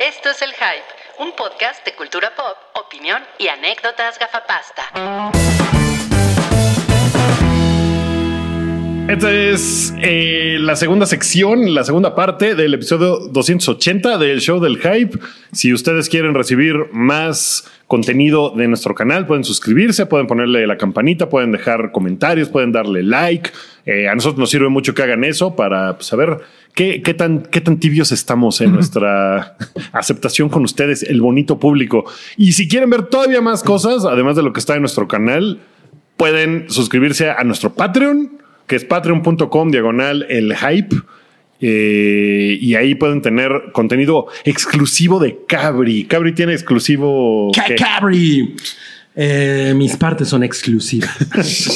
Esto es El Hype, un podcast de cultura pop, opinión y anécdotas gafapasta. Esta es eh, la segunda sección, la segunda parte del episodio 280 del show del hype. Si ustedes quieren recibir más contenido de nuestro canal, pueden suscribirse, pueden ponerle la campanita, pueden dejar comentarios, pueden darle like. Eh, a nosotros nos sirve mucho que hagan eso para pues, saber qué, qué, tan, qué tan tibios estamos en nuestra aceptación con ustedes, el bonito público. Y si quieren ver todavía más cosas, además de lo que está en nuestro canal, pueden suscribirse a nuestro Patreon que es patreon.com diagonal el hype. Eh, y ahí pueden tener contenido exclusivo de Cabri. Cabri tiene exclusivo ¿qué? Cabri. Eh, mis partes son exclusivas.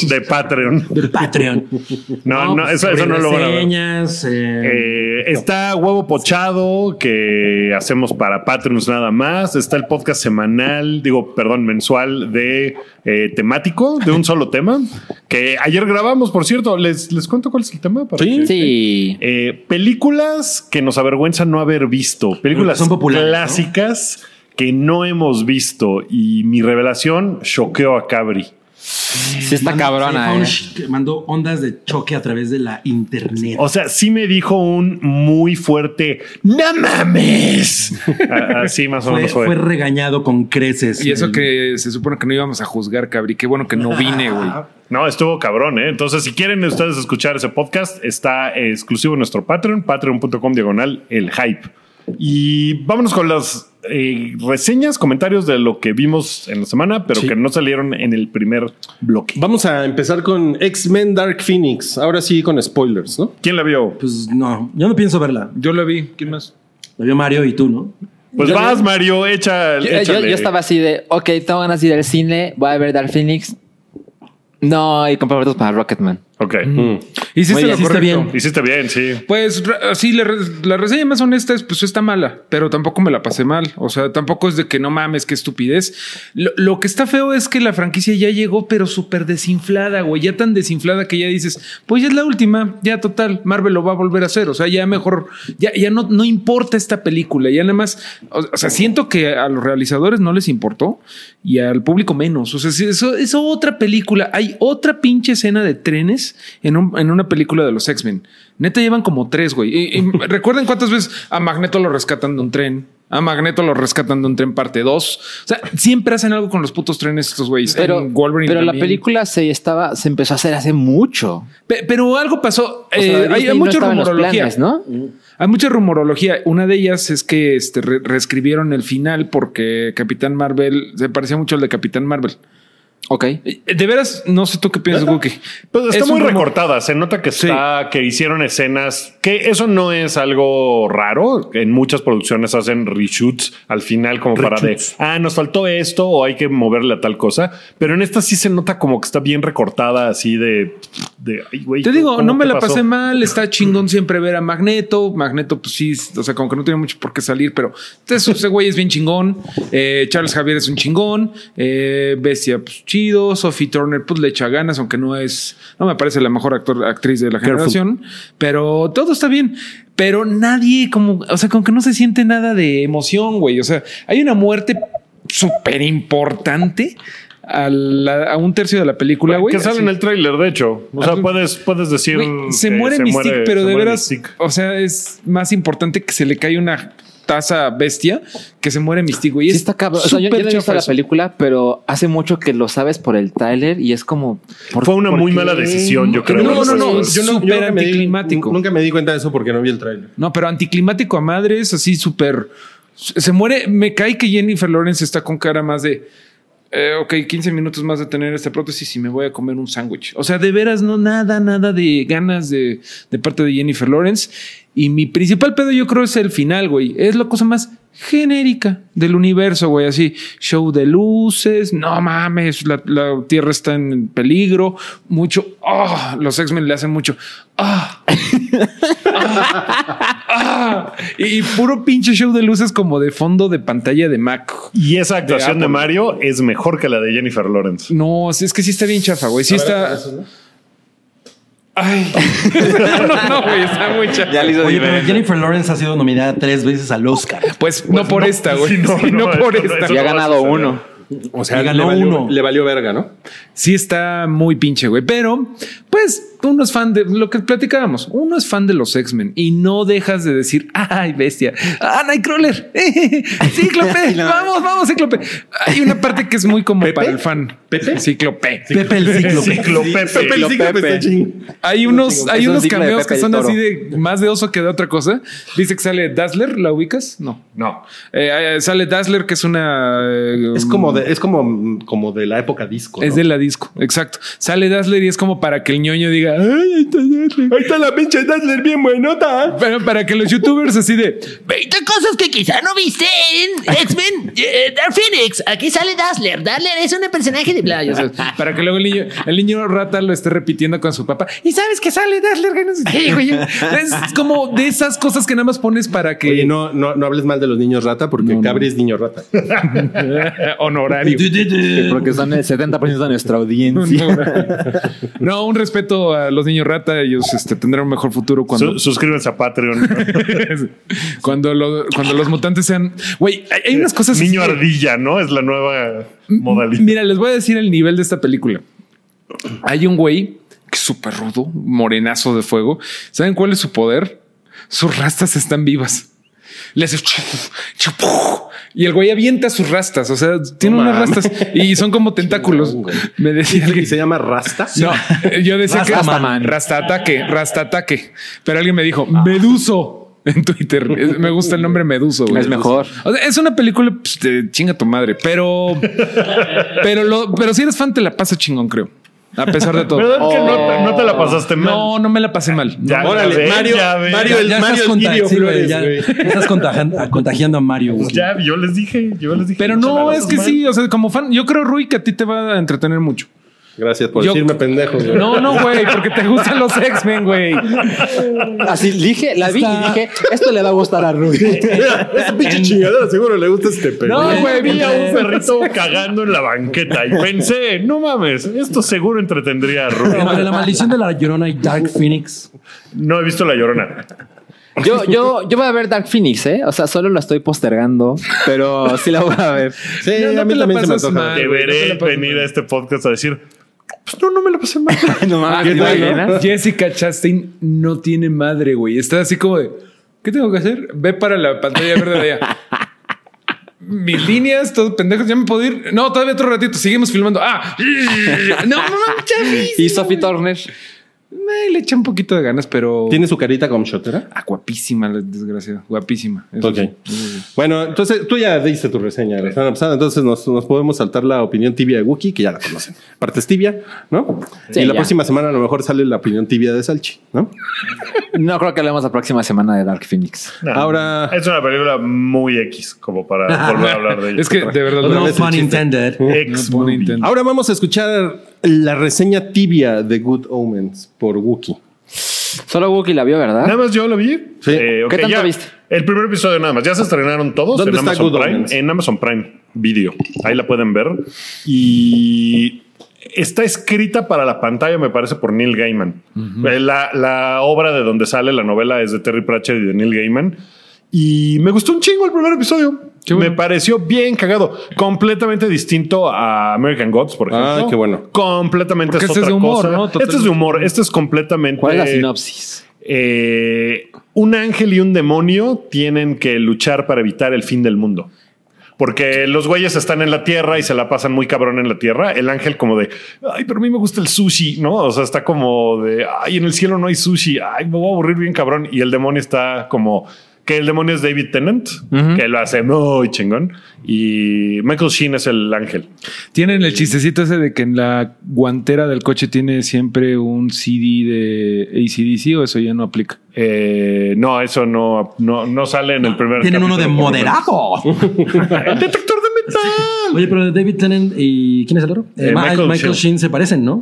de Patreon. Del Patreon. No, no, eso, eso no lo van a ver. reseñas, eh, Eh, está Huevo Pochado, que hacemos para Patreons nada más. Está el podcast semanal, digo, perdón, mensual de eh, temático, de un solo tema. Que ayer grabamos, por cierto. ¿Les, les cuento cuál es el tema? Para Sí. que- Sí. Eh, películas que nos avergüenza no haber visto. Películas Son populares, clásicas que no hemos visto. Y mi revelación choqueó a Cabri. Sí está mandó- cabrona, eh. Mandó ondas de choque a través de la internet. O sea, sí me dijo un muy fuerte ¡No mames! Así más o fue, menos fue. fue regañado con creces. Y eso El- que se supone que no íbamos a juzgar, cabri. Qué bueno que no vine, güey. No, estuvo cabrón, ¿eh? Entonces, si quieren ustedes escuchar ese podcast, está exclusivo en nuestro Patreon, patreon.com diagonal el hype. Y vámonos con las eh, reseñas, comentarios de lo que vimos en la semana, pero Sí. que no salieron en el primer bloque. Vamos a empezar con X-Men Dark Phoenix. Ahora sí con spoilers, ¿no? ¿Quién la vio? Pues no, yo no pienso verla. Yo la vi. ¿Quién más? La vio Mario y tú, ¿no? Pues Yo- vas, Mario, echa, Yo, yo- yo estaba así de, ok, tengo ganas de ir al cine, voy a ver Dark Phoenix. No, y compré boletos para Rocketman. Ok. Hiciste Muy lo bien. Hiciste correcto. bien. Hiciste bien, sí. Pues re- así, la, re- la reseña más honesta es, pues está mala, pero tampoco me la pasé mal. O sea, tampoco es de que no mames, qué estupidez. Lo, lo que está feo es que la franquicia ya llegó, pero súper desinflada, güey. Ya tan desinflada que ya dices, pues ya es la última, ya total, Marvel lo va a volver a hacer. O sea, ya mejor, ya, ya no, no importa esta película, ya nada más. O, o sea, siento que a los realizadores no les importó y al público menos. O sea, si eso es otra película. Hay otra pinche escena de trenes en, un- en una película de los X-Men. Neta llevan como tres, güey. Y- y recuerden cuántas veces a Magneto lo rescatan de un tren. A Magneto lo rescatan de un tren parte 2. O sea, siempre hacen algo con los putos trenes estos güeyes. Pero, En Wolverine pero la película se estaba, se empezó a hacer hace mucho. Pe- Pero algo pasó. Sea, Eh, hay, hay no mucha rumorología. planes, ¿no? Hay mucha rumorología. Una de ellas es que este, re- reescribieron el final porque Capitán Marvel se parecía mucho al de Capitán Marvel. Ok. Eh, De veras, no sé tú qué piensas, Guki. Pues está Es muy recortada. Se nota que Sí. está, que hicieron escenas, que eso no es algo raro. En muchas producciones hacen reshoots al final, como para de ah, nos faltó esto o hay que moverle a tal cosa. Pero en esta sí se nota como que está bien recortada, así de, de ay, güey. Te digo, ¿cómo no me la pasó? pasé mal. Está chingón siempre ver a Magneto. Magneto, pues sí, o sea, como que no tiene mucho por qué salir, pero ese güey es bien chingón. Eh, Charles Javier es un chingón. Eh, Bestia, pues chido. Sophie Turner, pues le echa ganas, aunque no es, no me parece la mejor actor, actriz de la generación, pero todo está bien. Pero nadie, como, o sea, como que no se siente nada de emoción, güey. O sea, hay una muerte súper importante a, la- a un tercio de la película, güey. Que sale así. en el tráiler, de hecho. O sea, puedes, puedes decir. Se muere Mystique, muere- pero de veras, Mystique. o sea, es más importante que se le cae una taza bestia que se muere Mystique, güey. Sí Es está cabrón. O sea, yo, yo súper no he visto la película, pero hace mucho que lo sabes por el tráiler y es como... ¿por- Fue una muy qué? mala decisión, yo creo. No, no, no. Yo nunca me di- anticlimático. nunca me di cuenta de eso porque no vi el tráiler. No, pero anticlimático a madres, así súper. Se muere. Me cae que Jennifer Lawrence está con cara más de. Eh, ok, 15 minutos más de tener esta prótesis y me voy a comer un sándwich. O sea, de veras, no, nada, nada de ganas de, parte de Jennifer Lawrence. Y mi principal pedo, yo creo, es el final, güey. Es la cosa más genérica del universo, güey. Así, show de luces, no mames, la, Tierra está en peligro. Mucho, ah, los X-Men le hacen mucho, ah, ah, y, y puro pinche show de luces como de fondo de pantalla de Mac. Y esa actuación de. Mario es mejor que la de Jennifer Lawrence. No, sí, es que sí está bien chafa, güey. Sí está. Ay. no, no, no, güey, está muy chafa. Ya le hizo Oye, pero. Jennifer Lawrence ha sido nominada tres veces al Oscar. Pues, no por esta, güey. sí, no, Sí, no, no, por eso- esta. Y ha no ganado uno. O sea, Y le ganó valió, uno. le valió verga, ¿no? Sí está muy pinche, güey. Pero, pues, uno es fan de lo que platicábamos. Uno es fan de los X-Men y no dejas de decir, ay, bestia. Ah, Nightcrawler. Cíclope. vamos, vamos, Cíclope. Hay una parte que es muy como para el fan. ¿Pepe? Cíclope. Pepe el cíclope. Ciclopepe. Pepe el cíclope Pepe. está. Hay unos, hay unos cameos que son así de más de oso que de otra cosa. Dice que sale Dazzler, ¿la ubicas? No. No. Eh, eh, sale Dazzler, que es una. eh, Es como de, es como, como de la época disco. Es ¿no? de la disco, exacto. Sale Dazzler y es como para que el ñoño diga, ay, ahí está Dazzler. Ahí está la pinche Dazzler bien buenota. Pero para que los youtubers así de, 20 cosas que quizá no viste en X-Men eh, Dark Phoenix. Aquí sale Dazzler. Dazzler es un personaje de bla. o sea, para que luego el niño, el niño rata lo esté repitiendo con su papá. Y sabes que sale Dazzler, que no sé qué, güey. Es como de esas cosas que nada más pones para que Oye, no, no, no hables mal de los niños rata porque Cabri es niño rata. honorario. Porque son el 70% de nuestra audiencia. No, un respeto a los niños rata. Ellos este, tendrán un mejor futuro cuando, Su- suscríbanse a Patreon. cuando, lo- cuando los mutantes sean. Güey, hay, hay unas cosas. Niño que- ardilla, ¿no? Es la nueva modalidad. Mira, les voy a decir el nivel de esta película. Hay un güey que es súper rudo, morenazo de fuego. ¿Saben cuál es su poder? Sus rastas están vivas. Le y el güey avienta sus rastas. O sea, tiene No unas rastas y son como tentáculos. Me decía ¿Y alguien. se llama Rasta? No, yo decía que Rastaman. rasta ataque, rasta ataque. Pero alguien me dijo Meduso en Twitter. Me gusta el nombre Meduso. güey. Es mejor. O sea, es una película pues, de chinga tu madre, pero, pero, lo, pero si eres fan, te la pasa chingón, creo. A pesar de todo. ¿Verdad que no, te- no te la pasaste mal? No, no me la pasé mal. Ya, Órale, ves, Mario, ya ves. Mario, el Ya Mario estás, el sí, Flores, ya estás contagiando, contagiando a Mario. güey. Ya, yo les dije, yo les dije. Pero no, es que mal. sí, o sea, como fan, yo creo, Rui, que a ti te va a entretener mucho. Gracias por Yo- decirme pendejo. güey. No, no, güey, porque te gustan los X-Men, güey. Así dije, la vi y dije, esto le va a gustar a Rui. Mira, esa pinche chingadera seguro le gusta este pendejo. No, güey, vi a un perrito cagando en la banqueta y pensé, no mames, esto seguro entretendría a. Entre la maldición de la llorona y Dark Phoenix. No he visto La Llorona. Yo, yo, yo voy a ver Dark Phoenix, ¿eh? O sea, solo la estoy postergando, pero sí la voy a ver. Sí, No, no a mí también se me antoja. no Deberé pases venir mal. a este podcast a decir, pues no, no me la pasé mal. No mames. Jessica Chastain no tiene madre, güey. Está así como de, ¿qué tengo que hacer? Ve para la pantalla verde de allá. Mis líneas, todos pendejos, ya me puedo ir. No, todavía otro ratito, seguimos filmando. Ah, no, no, Y Sophie Turner. Me le echa un poquito de ganas, pero. ¿Tiene su carita como shotera? Ah, guapísima, la desgraciada. Guapísima. Eso Ok. sí. Bueno, entonces tú ya diste tu reseña la semana pasada, entonces nos, nos podemos saltar la opinión tibia de Wookie, que ya la conocen. Partes tibia, ¿no? Sí, y la ya. próxima semana a lo mejor sale la opinión tibia de Salchi, ¿no? No creo que hablemos la próxima semana de Dark Phoenix. No, Ahora- Es una película muy X como para volver a hablar de ella. Es que de verdad. No el pun intended. Ex No. Ahora vamos a escuchar la reseña tibia de Good Omens por Wookie. Solo Wookiee la vio, ¿verdad? Nada más yo lo vi. Sí. Eh, ¿Qué tanto ya. viste? El primer episodio nada más. Ya se estrenaron todos ¿Dónde en está Amazon Good Prime. Omens? En Amazon Prime Video. Ahí la pueden ver. Y está escrita para la pantalla, me parece, por Neil Gaiman. Eh, la, la obra de donde sale la novela es de Terry Pratchett y de Neil Gaiman. Y me gustó un chingo el primer episodio. Qué bueno. Me pareció bien cagado. Completamente distinto a American Gods, por ejemplo. Ah, qué bueno. Completamente Porque es este es otra de humor, cosa. ¿no? Este es de humor. Este es completamente. ¿Cuál es la sinopsis? Eh, un ángel y un demonio tienen que luchar para evitar el fin del mundo. Porque los güeyes están en la tierra y se la pasan muy cabrón en la tierra. El ángel como de, ay, pero a mí me gusta el sushi, ¿no? O sea, está como de, ay, en el cielo no hay sushi, ay, me voy a aburrir bien cabrón. Y el demonio está como, que el demonio es David Tennant, que lo hace muy chingón. Y Michael Sheen es el ángel. Tienen el chistecito ese de que en la guantera del coche tiene siempre un CD de ACDC o eso ya no aplica. Eh, no, eso no, no, no sale en el primer Tienen uno de moderado. El detector de metal. Oye, pero David Tennant y ¿quién es el otro? Eh, Eh, Michael Michael, Sheen. Sheen se parecen, ¿no?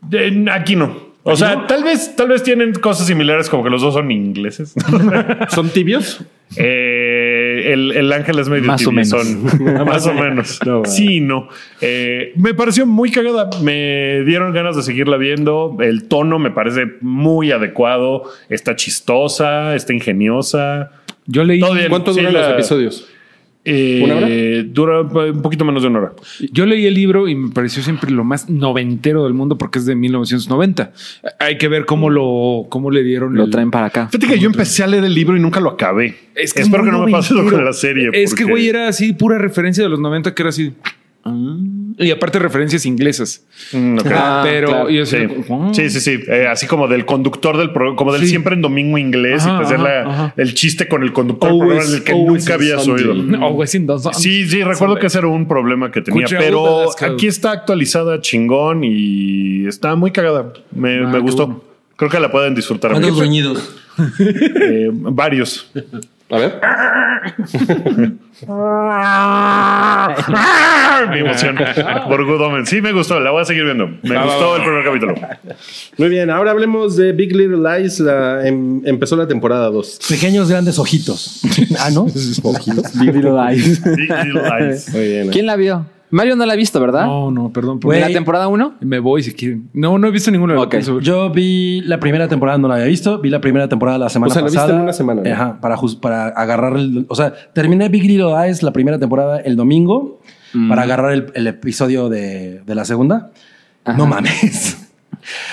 De- aquí no. O sea, tal vez, tal vez tienen cosas similares como que los dos son ingleses. ¿Son tibios? Eh, el, el ángel es medio Más o tibiezón. Más o menos. No, sí, no. Eh, me pareció muy cagada. Me dieron ganas de seguirla viendo. El tono me parece muy adecuado. Está chistosa, está ingeniosa. Yo leí. ¿Cuánto Sí, duran la- los episodios? Eh, ¿Una hora? Dura un poquito menos de una hora. yo leí el libro y me pareció siempre lo más noventero del mundo porque es de 1990. Hay que ver cómo lo, cómo le dieron Lo el- traen para acá. Fíjate que yo empecé a leer el libro y nunca lo acabé. Es que Espero es que muy no me pase lo con la serie. Es que, güey, era así pura referencia de los 90 que era así. Y aparte referencias inglesas. Mm. Ah, pero claro. yo Sí. sé, sí, sí, sí. Eh, así como del conductor del programa, como del Sí. siempre en domingo inglés Ajá, y pues ajá, la- ajá. el chiste con el conductor del programa en el que nunca habías oído. No, Sí, sí, recuerdo que ese era un problema que tenía, pero las aquí está actualizada chingón y está muy cagada. Me, Ah, me gustó. bueno. Creo que la pueden disfrutar. ¿Cuántos? Eh, varios. A ver. Mi emoción por Good Omens. Sí, me gustó. La voy a seguir viendo. Me gustó va. el primer capítulo. Muy bien, ahora hablemos de Big Little Lies. La, em- empezó la temporada 2. Pequeños grandes ojitos. ah, ¿no? Big Little Lies. Big Little Lies. Muy bien. ¿Quién la vio? Mario no la ha visto, ¿verdad? No, no, perdón. Güey. ¿En la temporada 1? Me voy si quieren. No, no he visto ninguna. Ok. Yo vi la primera temporada, no la había visto. Vi la primera temporada la semana O sea, la viste pasada. en una semana, ¿no? Ajá, para, para agarrar el. O sea, terminé Big Little Eyes la primera temporada el domingo para agarrar el, el episodio de, de la segunda. No mames.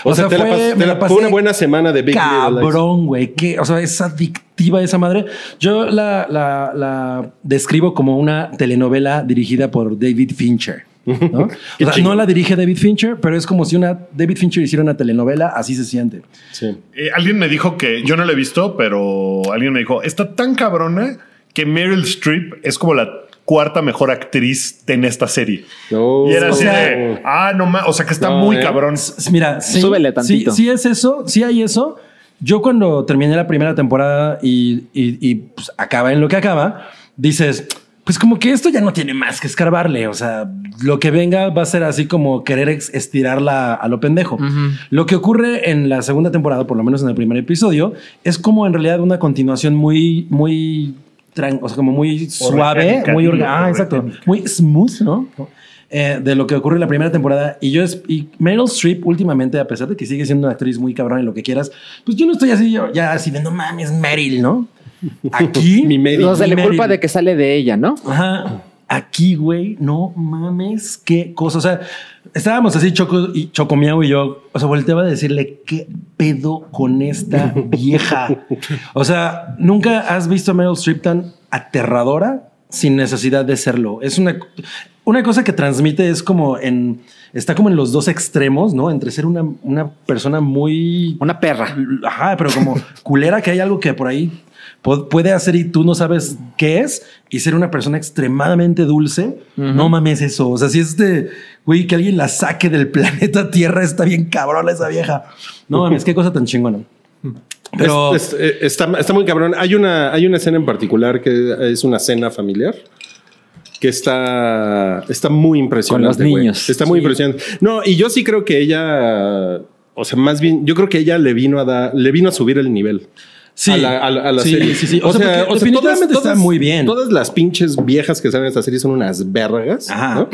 O, sea, te la pas- te me la- la fue una buena semana de Big. Cabrón, güey. que, O sea, es adictiva esa madre. Yo la, la, la describo como una telenovela dirigida por David Fincher. ¿no? O sea, no la dirige David Fincher, pero es como si una David Fincher hiciera una telenovela, así se siente. Sí. Eh, alguien me dijo que yo no la he visto, pero alguien me dijo está tan cabrona que Meryl Streep es como la cuarta mejor actriz en esta serie. No. y era o así sea- de ah, no más. O sea que está No, muy ¿eh? cabrón. Mira, sí, Súbele sí, tantito. sí es eso, sí hay eso. Yo cuando terminé la primera temporada y, y- y, pues, acaba en lo que acaba, dices, pues como que esto ya no tiene más que escarbarle. O sea, lo que venga va a ser así como querer estirarla a lo pendejo. Lo que ocurre en la segunda temporada, por lo menos en el primer episodio, es como en realidad una continuación muy, muy, o sea, como muy suave, Orgánica, muy orgánica. Ah, exacto. Muy smooth, ¿no? Eh, de lo que ocurre en la primera temporada. Y yo, es, y Meryl Streep, últimamente, a pesar de que sigue siendo una actriz muy cabrón y lo que quieras, pues yo no estoy así, yo, ya así de no mames, Meryl, ¿no? Aquí. Mi Meryl. No se le culpa de que sale de ella, ¿no? Ajá. Aquí, güey, no mames, qué cosa. O sea, estábamos así, Choco y Choco Miau y yo. O sea, volteaba a decirle qué pedo con esta vieja. O sea, nunca has visto a Meryl Streep tan aterradora sin necesidad de serlo. Es una, una cosa que transmite, es como en. Está como en los dos extremos, ¿no? Entre ser una, una persona muy Una perra. Ajá, pero como culera que hay algo que por ahí puede hacer y tú no sabes qué es y ser una persona extremadamente dulce. No mames eso. O sea, si es de, güey, que alguien la saque del planeta Tierra, está bien cabrona esa vieja. No mames, qué cosa tan chingona. Pero Es- es- eh, está, está muy cabrón. Hay una, hay una escena en particular que es una cena familiar que está, está muy impresionante. Con los güey. niños. Está muy impresionante. No, y yo sí creo que ella, o sea, más bien, yo creo que ella le vino a dar, le vino a subir el nivel. Sí, a la, a la- a la sí, serie. sí, sí. O, sea, porque definitivamente está muy bien. Todas las pinches viejas que salen en esta serie son unas vergas. Ajá. ¿no?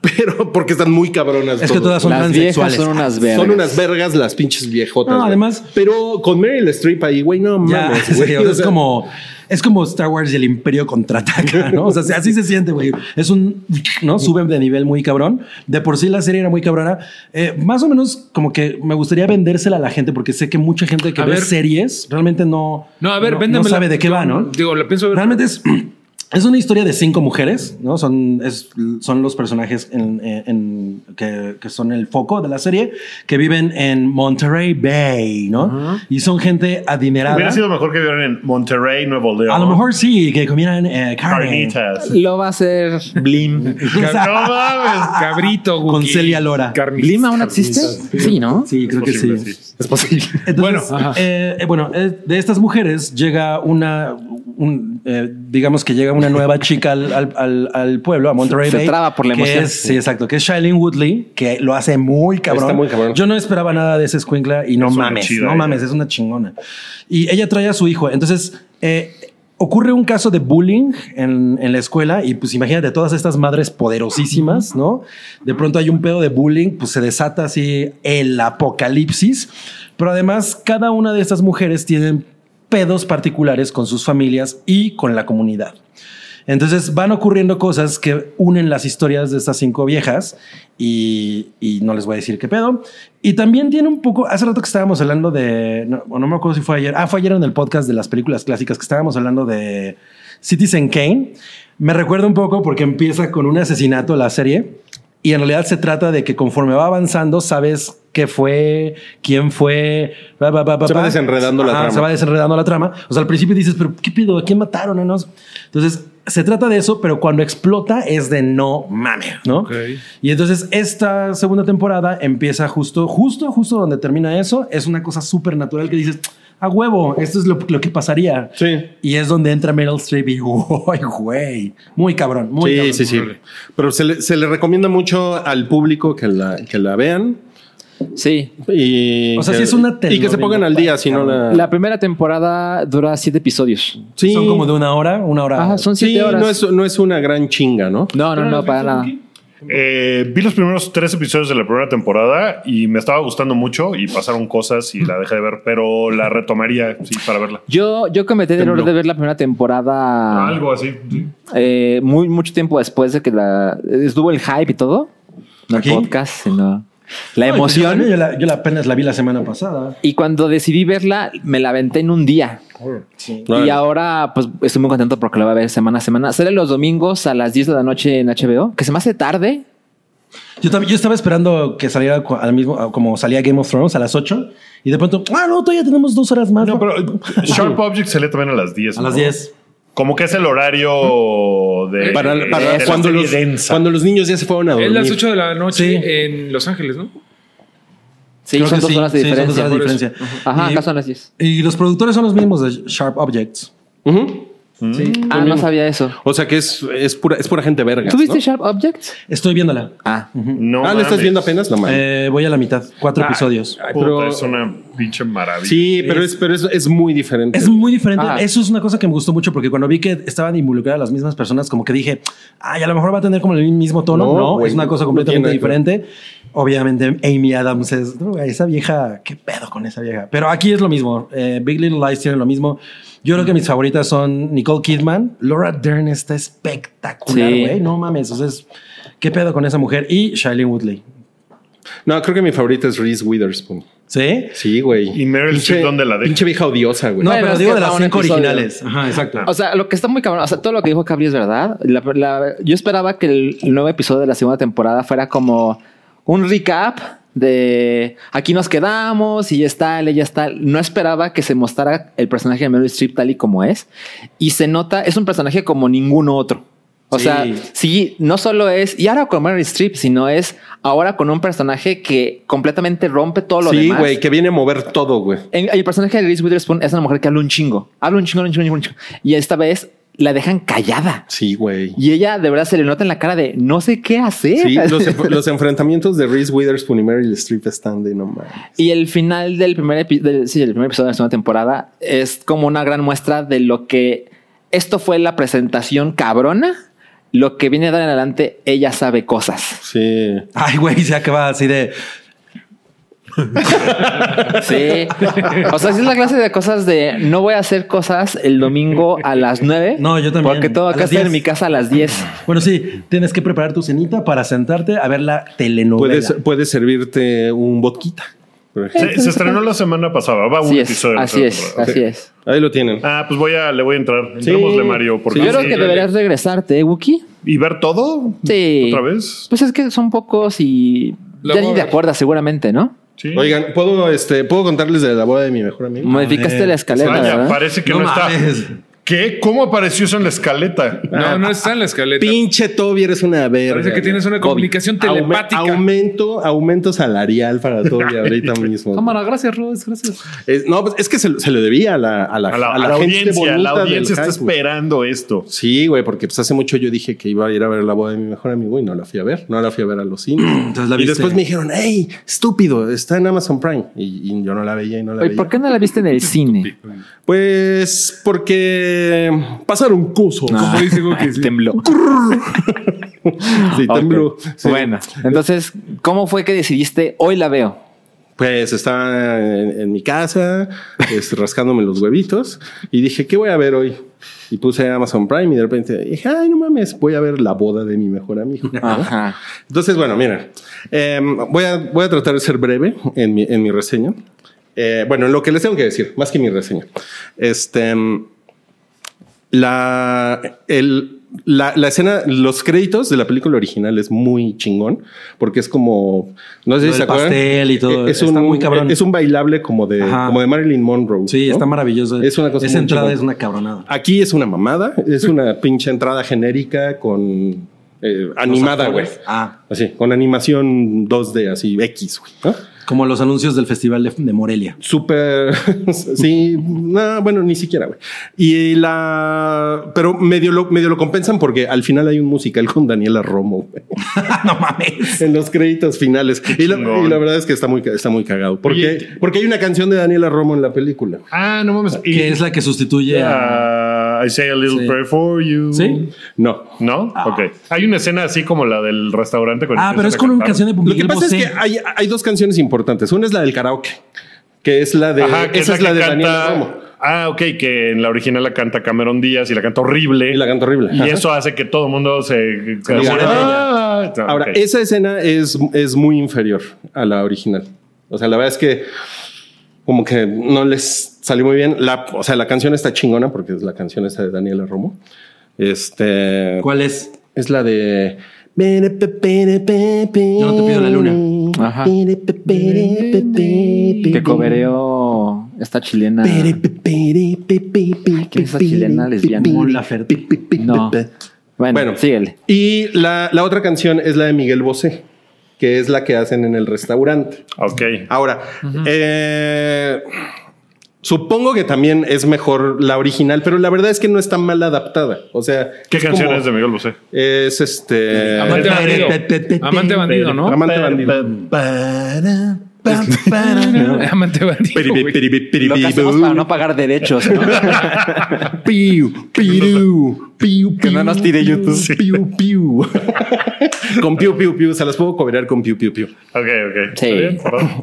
Pero porque están muy cabronas. es que todas son Las viejas son unas vergas. Son unas vergas las pinches viejotas. No, además- Pero con Meryl Streep ahí, güey, no Ya, mames. güey. o sea, O es sea, como es como Star Wars y el Imperio contraataca, ¿no? O sea, así se siente, güey. Es un, ¿no? Sube de nivel muy cabrón. De por sí la serie era muy cabrona. Eh, más o menos como que me gustaría vendérsela a la gente porque sé que mucha gente que A ve ver. series realmente no, No, a ver, no, véndemela. sabe de qué va, ¿no? Digo, la pienso ver. Realmente es, es una historia de cinco mujeres, ¿no? Son, es- son los personajes en, en- que, que son el foco de la serie, que viven en Monterey Bay, ¿no? Y son gente adinerada. Hubiera sido mejor que vieran en Monterrey, Nuevo León. A lo mejor sí, que comieran eh, carne. Carnitas. Lo va a hacer Blim. No mames. Cabrito, Con Guki. Celia Lora. Carnitas. ¿Blim aún existe? Sí, ¿no? Sí, creo que sí. Posible, sí. Es posible. Entonces, Bueno, eh, eh, bueno, eh, de estas mujeres llega una, un, eh, digamos que llega una nueva chica al, al- al- al pueblo, a Monterey Se Bay. traba por la que emoción. es- sí, exacto, que es Shailene Woodley, que lo hace muy cabrón. Está muy cabrón. Yo no esperaba nada de ese escuincla y no Es mames, chida no ella. mames, es una chingona. Y ella trae a su hijo. Entonces, eh, ocurre un caso de bullying en, en la escuela y pues imagínate todas estas madres poderosísimas, ¿no? De pronto hay un pedo de bullying, pues se desata así el apocalipsis, pero además cada una de estas mujeres tienen pedos particulares con sus familias y con la comunidad. Entonces van ocurriendo cosas que unen las historias de estas cinco viejas y, no les voy a decir qué pedo. Y también tiene un poco, hace rato que estábamos hablando de, no, no me acuerdo si fue ayer, ah, fue ayer en el podcast de las películas clásicas que estábamos hablando de Citizen Kane. Me recuerda un poco porque empieza con un asesinato la serie y en realidad se trata de que conforme va avanzando sabes qué fue, quién fue, ba, ba, ba, Se va desenredando la trama. Se va desenredando la trama. O sea, al principio dices, pero ¿qué pido? ¿A quién mataron? Entonces, se trata de eso, pero cuando explota es de no mames, ¿no? Y entonces esta segunda temporada empieza justo, justo, justo donde termina eso. Es una cosa súper natural que dices, a huevo, esto es lo, lo que pasaría. Sí. Y es donde entra Meryl Streep y, uy, güey, muy cabrón, muy sí, cabrón. sí, sí. Pero se le, se le recomienda mucho al público que la, que la vean. Sí. Y O sea, que- sí es una Y que se telenovela, pongan al día, si no la. La primera temporada dura siete episodios. sí, Son como de una hora, una hora. Ajá, son sí, siete horas. no es, no es una gran chinga, ¿no? No, no, no, para nada. Eh, vi los primeros tres episodios de la primera temporada y me estaba gustando mucho y pasaron cosas y la dejé de ver, pero la retomaría sí para verla. Yo, yo cometí el error de ver la primera temporada Algo así. sí. eh, muy mucho tiempo después de que la estuvo el hype y todo. No el ¿Aquí? podcast, sino la pues yo emoción. Yo, la, yo la apenas la vi la semana pasada. Y cuando decidí verla, me la aventé en un día. Y ahora, pues estoy muy contento porque la voy a ver semana a semana. Sale los domingos a las 10 de la noche en HBO, que se me hace tarde. Yo, también- yo estaba esperando que saliera al mismo, como salía Game of Thrones a las 8 y de pronto, ah, no, todavía tenemos dos horas más. No, pero Sharp Object sale también a las 10. a las ¿no? 10. Como que es el horario de. Para, de- para de la cuando, serie los, densa. cuando los niños ya se fueron a Es dormir. las 8 de la noche Sí. en Los Ángeles, ¿no? Sí, son dos sí, horas de sí, son dos diferencia. horas de Por eso. diferencia. Ajá, Y- acá son las 10. Y los productores son los mismos de Sharp Objects. Ujú. Sí. Ah, no sabía eso. O sea que es, es, pura, es pura gente verga. ¿Tú viste ¿no? Sharp Objects? Estoy viéndola. Ah, No ah, ¿la estás viendo apenas? No mames. Eh, voy a la mitad, cuatro episodios. Ay, Puta, pero- es una pinche maravilla. sí, pero, es, pero es, es muy diferente. Es muy diferente. Ah. Eso es una cosa que me gustó mucho porque cuando vi que estaban involucradas las mismas personas, como que dije, ay, a lo mejor va a tener como el mismo tono. No, No, güey, es una cosa no completamente que diferente. Obviamente, Amy Adams es no, esa vieja. ¿Qué pedo con esa vieja? Pero aquí es lo mismo. Eh, Big Little Lies tiene lo mismo. Yo creo que mis favoritas son Nicole Kidman. Laura Dern está espectacular, Sí. güey. No mames. O sea, es- ¿qué pedo con esa mujer? Y Shailene Woodley. No, creo que mi favorita es Reese Witherspoon. ¿Sí? Sí, güey. ¿Y Meryl Streep dónde la deja? Pinche vieja odiosa, güey. No, pero es digo de las cinco originales. Ajá, exacto. O sea, lo que está muy cabrón, o sea, todo lo que dijo Cabri es verdad. La- la- yo esperaba que el, el nuevo episodio de la segunda temporada fuera como un recap de aquí nos quedamos y ya está, ella está. No esperaba que se mostrara el personaje de Meryl Streep tal y como es. Y se nota, es un personaje como ningún otro. O Sí. sea, sí, no solo es, y ahora con Meryl Streep, sino es ahora con un personaje que completamente rompe todo lo Sí, demás. güey, que viene a mover todo, güey. En- el personaje de Reese Witherspoon es una mujer que habla un chingo. Habla un chingo, un chingo, un chingo. Y esta vez la dejan callada. Sí, güey. Y ella de verdad se le nota en la cara de no sé qué hacer. Sí, los, enf- los enfrentamientos de Reese Witherspoon y Meryl Streep están de no mames. y el final del primer, epi- del, sí, el primer episodio de la segunda temporada es como una gran muestra de lo que esto fue la presentación cabrona. Lo que viene de ahora en adelante, ella sabe cosas. Sí. Ay, güey, se acaba así de. Sí. O sea, sí es la clase de cosas de no voy a hacer cosas el domingo a las 9. No, yo también. Porque tengo A que las hacer en 10. mi casa a las 10. Bueno, sí, tienes que preparar tu cenita para sentarte a ver la telenovela. Puedes, puedes servirte un vodquita. Se, se estrenó la semana pasada. Va un Así episodio. así es, así es. Ahí lo tienen. Ah, pues voy a, le voy a entrar. Entrémosle, Mario. Porque Yo creo sí, que deberías regresarte, ¿eh, Wookie? ¿Y ver todo? Sí. ¿Otra vez? Pues es que son pocos y Lo ya ni te acuerdas seguramente, ¿no? Sí. Oigan, ¿puedo, este, ¿puedo contarles de la boda de mi mejor amigo? Modificaste ver, la escalera, Vaya, ¿verdad? parece que no, No está. ¿Qué? ¿Cómo apareció eso en la escaleta? No, no está en la escaleta. Pinche Toby, eres una verga. Parece que tienes una comunicación telepática. aumento, aumento salarial para Toby ahorita mismo. Cámara, gracias, Rodes, gracias. Es- no, pues es que se, se lo debía a la, a la, A la, a la a la gente audiencia, bonita la audiencia está esperando esto. Sí, güey, porque pues hace mucho yo dije que iba a ir a ver la boda de mi mejor amigo y no la fui a ver, no la fui a ver a los cines. Entonces la y viste. después me dijeron, hey, estúpido, está en Amazon Prime. Y, y yo no la veía y no la Oye, veía. ¿Por qué no la viste en el cine? Pues porque Eh. Como dice Guki, sí. Tembló. Sí, tembló. Sí. Bueno, entonces, ¿cómo fue que decidiste hoy la veo? Pues estaba en, en mi casa, este, rascándome los huevitos y dije, ¿qué voy a ver hoy? Y puse Amazon Prime y de repente dije, ay, no mames, voy a ver la boda de mi mejor amigo. Entonces, bueno, miren, eh, voy, a, voy a tratar de ser breve en mi, en mi reseña. Eh, bueno, en lo que les tengo que decir, más que mi reseña. Este, mm, la, el, la, la escena, los créditos de la película original es muy chingón porque es como, no sé si se acuerdan. pastel y todo, Es está un, muy cabrón. Es un bailable como de, Ajá. como de Marilyn Monroe. Sí, ¿no? está maravilloso. Es una cosa Esa entrada es una cabronada. Aquí es una mamada, es una pinche entrada genérica con eh, animada, güey. Ah. Así, con animación 2D, así X, güey. ¿no? Como los anuncios del Festival de, de Morelia. Súper, sí, no, bueno, ni siquiera, güey. Y la, pero medio lo, medio lo compensan porque al final hay un musical con Daniela Romo, güey, no mames. en los créditos finales. Y la, chingón. y la verdad es que está muy, está muy cagado. Porque, Oye, porque hay una canción de Daniela Romo en la película. Ah, no mames. Y- Que es la que sustituye a. Ah, I say a little Sí. prayer for you. ¿Sí? No. ¿No? Ok. Hay una escena así como la del restaurante con Ah, pero es con una canción de Lo que pasa Bosé. es que hay, hay dos canciones importantes. Una es la del karaoke, que es la de, Ajá, esa es la, de Daniela Romo. Ah, ok, que en la original la canta Cameron Díaz y la canta horrible. Y la canta horrible. Y Ajá. eso hace que todo el mundo se... se Ah, no, Ahora, ok. esa escena es, es muy inferior a la original. O sea, la verdad es que como que no les salió muy bien. La, o sea, la canción está chingona porque es la canción esta de Daniela Romo. Este ¿Cuál es? es la de Yo no te pido la luna. Que cobereó esta chilena. ¿Quién es esa chilena lesbiana? No. Bueno, Bueno. síguele. Y la, la otra canción es la de Miguel Bosé, que es la que hacen en el restaurante. Ok. Ahora, eh, supongo que también es mejor la original, pero la verdad es que no está mal adaptada. O sea, ¿Qué es canción como- es de Miguel Bosé? Es este. Amante bandido. Amante bandido, ¿no? Amante bandido. Amante bandido. güey. Lo que hacemos para no pagar derechos. ¿no? Piu, piru, piu, Que no nos tire YouTube. Piu, piu. con piu, piu, piu. Se las puedo cobrar con piu, piu, piu. Ok, ok. Sí.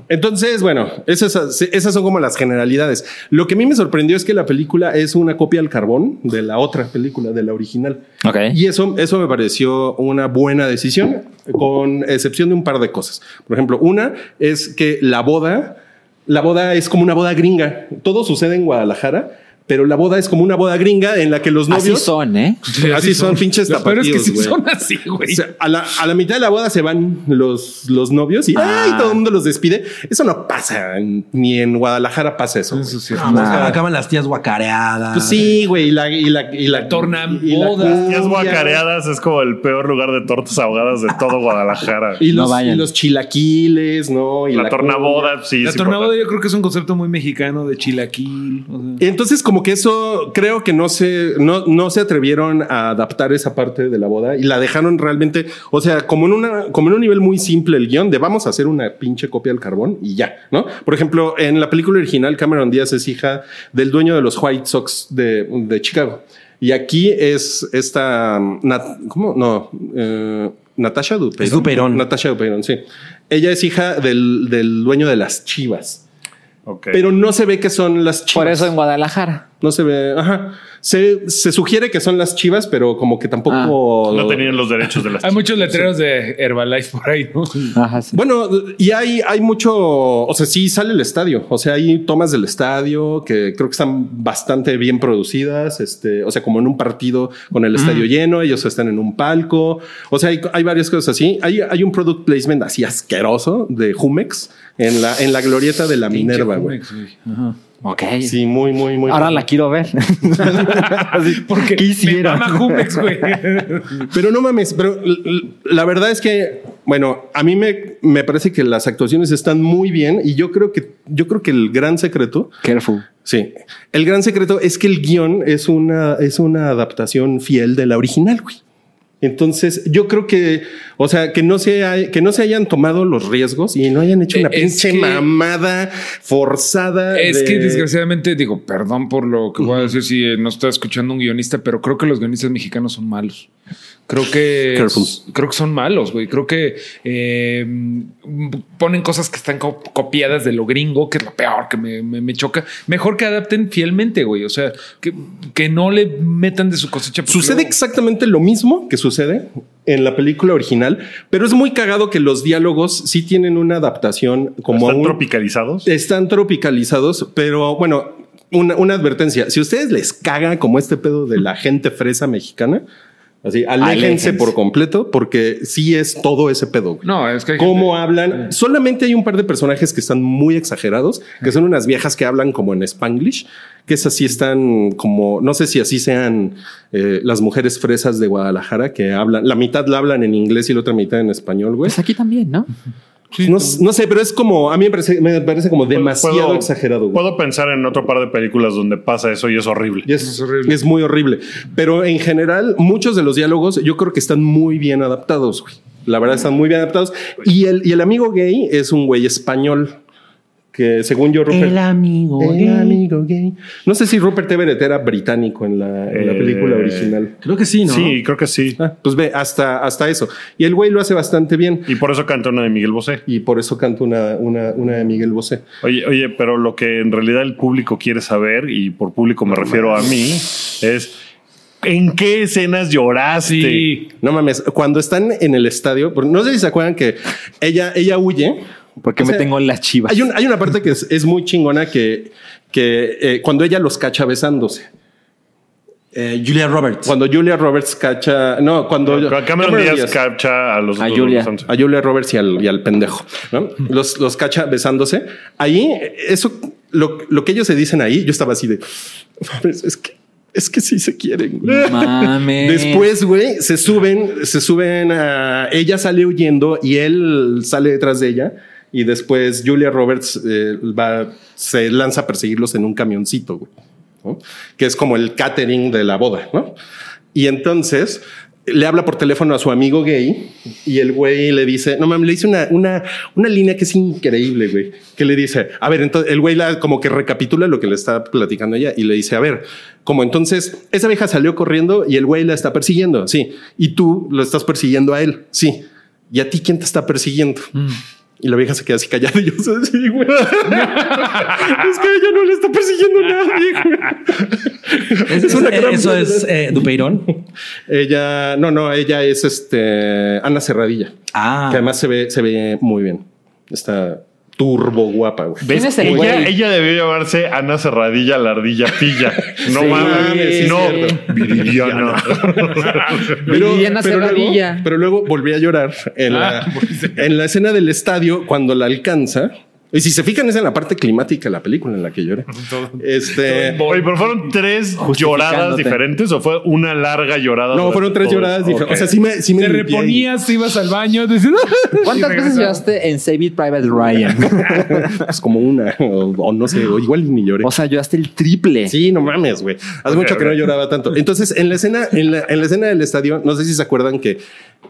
Entonces, bueno, esas, esas son como las generalidades. Lo que a mí me sorprendió es que la película es una copia al carbón de la otra película, de la original. Ok. Y eso, eso me pareció una buena decisión, con excepción de un par de cosas. Por ejemplo, una es que la boda, la boda es como una boda gringa. Todo sucede en Guadalajara, pero la boda es como una boda gringa en la que los Así novios... son, ¿eh? Sí, Así son pinches Lo peor es que sí güey. son así, güey. O sea, a, la, a la mitad de la boda se van los, los novios y Ah. ay, todo el mundo los despide. Eso no pasa, ni en Guadalajara pasa eso. Eso sí. No, pues, acaban las tías guacareadas. Pues sí, güey, y la, y la, y la tornaboda. Las cumbia, guacareadas es como el peor lugar de tortas ahogadas de todo Guadalajara. Y No los, vayan. y los chilaquiles, ¿no? Y la, tornaboda, sí. La sí tornaboda importa. yo creo que es un concepto muy mexicano de chilaquil. o sea. Entonces, como que eso creo que no se, no, no se atrevieron a adaptar esa parte de la boda y la dejaron realmente, o sea, como en una, como en un nivel muy simple el guion de vamos a hacer una pinche copia del carbón y ya, ¿no? Por ejemplo, en la película original, Cameron Díaz es hija del dueño de los White Sox de, de Chicago. Y aquí es esta, Nat- ¿cómo? No, eh, Natasha Dupeirón. Es Dupeirón. Natasha Dupeirón, sí. Ella es hija del, del dueño de las Chivas. Ok. Pero no se ve que son las chivas. Por eso en Guadalajara. No se ve, ajá. Se, se sugiere que son las chivas, pero como que tampoco. no tenían los derechos de las Hay muchos letreros de Herbalife por ahí, ¿no? Ajá, sí. Bueno, y hay, hay mucho, o sea, sí sale el estadio, o sea, hay tomas del estadio que creo que están bastante bien producidas, este, o sea, como en un partido con el estadio lleno, ellos están en un palco, o sea, hay, hay varias cosas así. Hay, hay un product placement así asqueroso de Jumex en la, en la glorieta de la Minerva, güey. Güey. Ok. Sí, muy, muy, muy. Ahora la quiero ver. Porque Jumex, güey. Pero no mames, pero la verdad es que, bueno, a mí me, me parece que las actuaciones están muy bien y yo creo que, yo creo que el gran secreto, Careful. sí, el gran secreto es que el guion es una, es una adaptación fiel de la original, güey. Entonces, yo creo que, o sea, que no se, hay- que no se hayan tomado los riesgos y no hayan hecho una Eh, es pinche que- mamada forzada. Es de- que desgraciadamente, digo, perdón por lo que voy a decir si eh, no está escuchando un guionista, pero creo que los guionistas mexicanos son malos. Creo que Careful. creo que son malos, güey. Creo que eh, ponen cosas que están co- copiadas de lo gringo, que es lo peor que me, me- me choca. Mejor que adapten fielmente, güey. O sea, que, que no le metan de su cosecha. Sucede luego- exactamente lo mismo que sucede en la película original, pero es muy cagado que los diálogos sí tienen una adaptación como a ¿Están un- tropicalizados? Están tropicalizados, pero bueno, una, una advertencia. Si a ustedes les caga como este pedo de la gente fresa mexicana, así, aléjense, Aléjense. por completo, porque sí es todo ese pedo. güey. No, es que ¿Cómo gente- hablan? Solamente hay un par de personajes que están muy exagerados, que son unas viejas que hablan como en Spanglish, que es así están como, no sé si así sean eh, las mujeres fresas de Guadalajara, que hablan, la mitad la hablan en inglés y la otra mitad en español, güey. Pues aquí también, ¿no? No, no sé, pero es como, a mí me parece, me parece como demasiado Puedo- exagerado. güey. Puedo pensar en otro par de películas donde pasa eso y es horrible. Y es, Es horrible. es muy horrible. Pero en general, muchos de los diálogos yo creo que están muy bien adaptados. güey. La verdad, están muy bien adaptados. Y el, y el amigo gay es un güey español que, según yo, Rupert. El amigo El gay. amigo gay. No sé si Rupert Everett era británico en la, en la Eh, película original. Creo que sí, ¿no? Sí, creo que sí. Ah, pues ve, hasta, hasta eso. Y el güey lo hace bastante bien. Y por eso canta una de Miguel Bosé. Y por eso canta una, una, una de Miguel Bosé. Oye, oye, pero lo que en realidad el público quiere saber, y por público me refiero a mí, es ¿en qué escenas lloraste? Sí. No mames, cuando están en el estadio, no sé si se acuerdan que ella, ella huye. Porque O me sea, tengo en las chivas. Hay, un- hay una parte que es, es muy chingona que, que eh, cuando ella los cacha besándose. Eh, Julia Roberts. Cuando Julia Roberts cacha. No, cuando. Cameron, Cameron Díaz Díaz capcha a los A Julia. besándose. a Julia Roberts y al, y al pendejo, ¿no? Los, los cacha besándose. Ahí, eso, lo, lo que ellos se dicen ahí, yo estaba así de. "Mames, Es que, es que sí se quieren. güey". Mames. Después, güey, se suben, se suben a ella sale huyendo y él sale detrás de ella. Y después Julia Roberts eh, va, se lanza a perseguirlos en un camioncito, güey, que es como el catering de la boda, ¿no? Y entonces le habla por teléfono a su amigo gay y el güey le dice, no mames, le dice una, una, una línea que es increíble, güey, que le dice, a ver, entonces el güey la, como que recapitula lo que le está platicando ella y le dice, a ver, como entonces esa vieja salió corriendo y el güey la está persiguiendo, sí, y tú lo estás persiguiendo a él, sí, y a ti quién te está persiguiendo. Y la vieja se queda así callada y yo así, güey. es que ella no le está persiguiendo a nadie, güey. Es- Es una es- gran eso es eh, Dupeirón. Ella, no, no, ella es este Ana Cerradilla. Ah. Que además se ve, se ve muy bien. Está turbo guapa, güey. ¿Quién es el Ella, güey? ella debió llamarse Ana Cerradilla, la ardilla pilla. No Sí, mames, sí, no. Viridiana. Viviana Cerradilla. luego, pero luego volví a llorar en, Ah, la, en la escena del estadio cuando la alcanza. Y si se fijan, es en la parte climática de la película en la que lloré. Este. Oye, pero fueron tres lloradas diferentes o fue una larga llorada. No, fueron tres lloradas diferentes. O sea, sí me, sí me Te reponías, te ibas al baño. decías, ¿Cuántas y veces lloraste en Save It Private Ryan? Pues como una, o, o no sé, o igual ni lloré. o sea, lloraste el triple. Sí, no mames, güey. Hace mucho que no lloraba tanto. Entonces, en la escena, en la, en la escena del estadio, no sé si se acuerdan que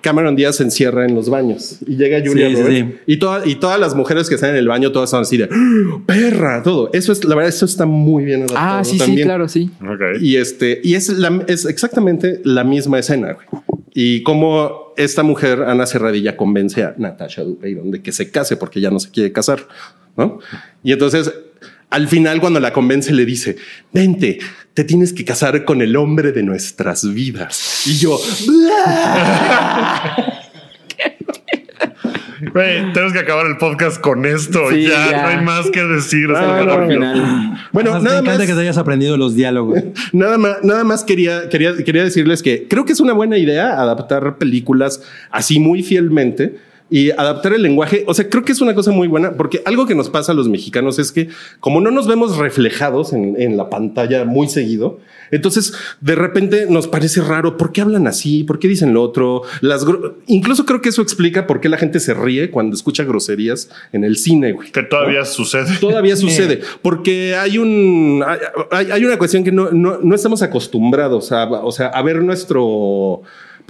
Cameron Díaz se encierra en los baños y llega Julia Sí, sí, Roberts sí. y, toda- y todas las mujeres que están en el baño, todas son así de "¡Ah, perra, todo. Eso es, la verdad, eso está muy bien adaptado. Ah, sí, sí, también. claro, sí. Ok. Y este, y es, la- es exactamente la misma escena, güey. Y cómo esta mujer, Ana Cerradilla, convence a Natasha Dupeirón de que se case porque ya no se quiere casar, ¿no? Y entonces, al final, cuando la convence, le dice, vente, te tienes que casar con el hombre de nuestras vidas. Y yo, Güey, tenemos que acabar el podcast con esto. Sí, ya, ya. no hay más que decir. Ah, no, final. bueno, Además, nada me encanta más. que te hayas aprendido los diálogos. Nada más, nada más quería, quería, quería decirles que creo que es una buena idea adaptar películas así muy fielmente y adaptar el lenguaje. O sea, creo que es una cosa muy buena porque algo que nos pasa a los mexicanos es que como no nos vemos reflejados en, en la pantalla muy seguido, entonces de repente nos parece raro. ¿Por qué hablan así? ¿Por qué dicen lo otro? Las gro- incluso creo que eso explica por qué la gente se ríe cuando escucha groserías en el cine, güey. Que todavía sucede. Todavía sucede, porque hay un hay, hay una cuestión que no, no, no estamos acostumbrados a, o sea, a ver nuestro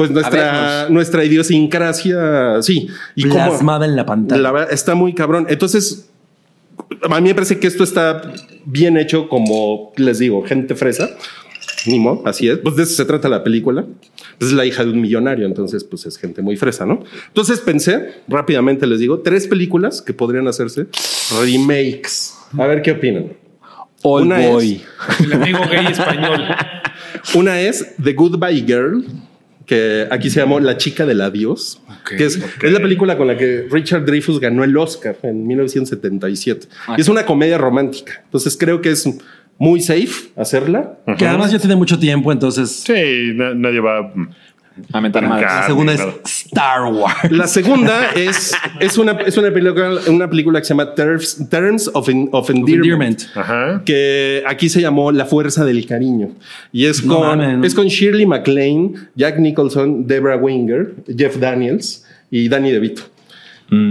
pues nuestra, nuestra idiosincrasia, sí. Y cómo- Plasmada en la pantalla. la está muy cabrón. Entonces, a mí me parece que esto está bien hecho como, les digo, gente fresa. Ni modo, así es. Pues de eso se trata la película. Pues es la hija de un millonario, entonces pues es gente muy fresa, ¿no? Entonces pensé, rápidamente les digo, tres películas que podrían hacerse remakes. A ver qué opinan. Old Una es- Boy. El amigo gay español. Una es The Goodbye Girl, que aquí se llamó La chica del adiós, que es, es la película con la que Richard Dreyfuss ganó el Oscar en 1977. Y es una comedia romántica. Entonces creo que es muy safe hacerla. Que además ya tiene mucho tiempo, entonces Sí, na- nadie va. Madres. La segunda es. Star Wars. La segunda es, es, una, es una, película, una película que se llama Terms, Terms of, En- of Endearment. Endearment. Ajá. que aquí se llamó La Fuerza del Cariño. Y es No con, es con Shirley MacLaine, Jack Nicholson, Debra Winger, Jeff Daniels y Danny DeVito.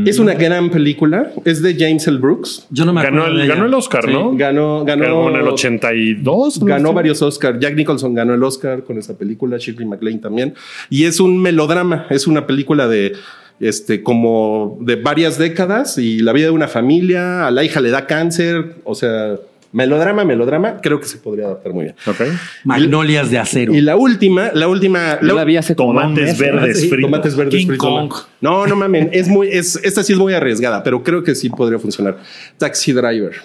Es una gran película. Es de James L. Brooks. Yo no me Ganó acuerdo. el, de ella. ganó el Oscar, Sí. ¿no? Ganó, ganó, Ganó en el 82. ¿no? ganó varios Oscars. Jack Nicholson ganó el Oscar con esa película, Shirley MacLaine también. Y es un melodrama, es una película de este como de varias décadas y la vida de una familia, a la hija le da cáncer, o sea, melodrama, melodrama, creo que se podría adaptar muy bien. Ok. Magnolias de acero. Y la última, la última, Yo la, la vi hace como un Tomates verdes Sí, fritos. tomates verdes King fritos. Kong. No, no mamen, es muy, es, esta sí es muy arriesgada, pero creo que sí podría funcionar. Taxi Driver.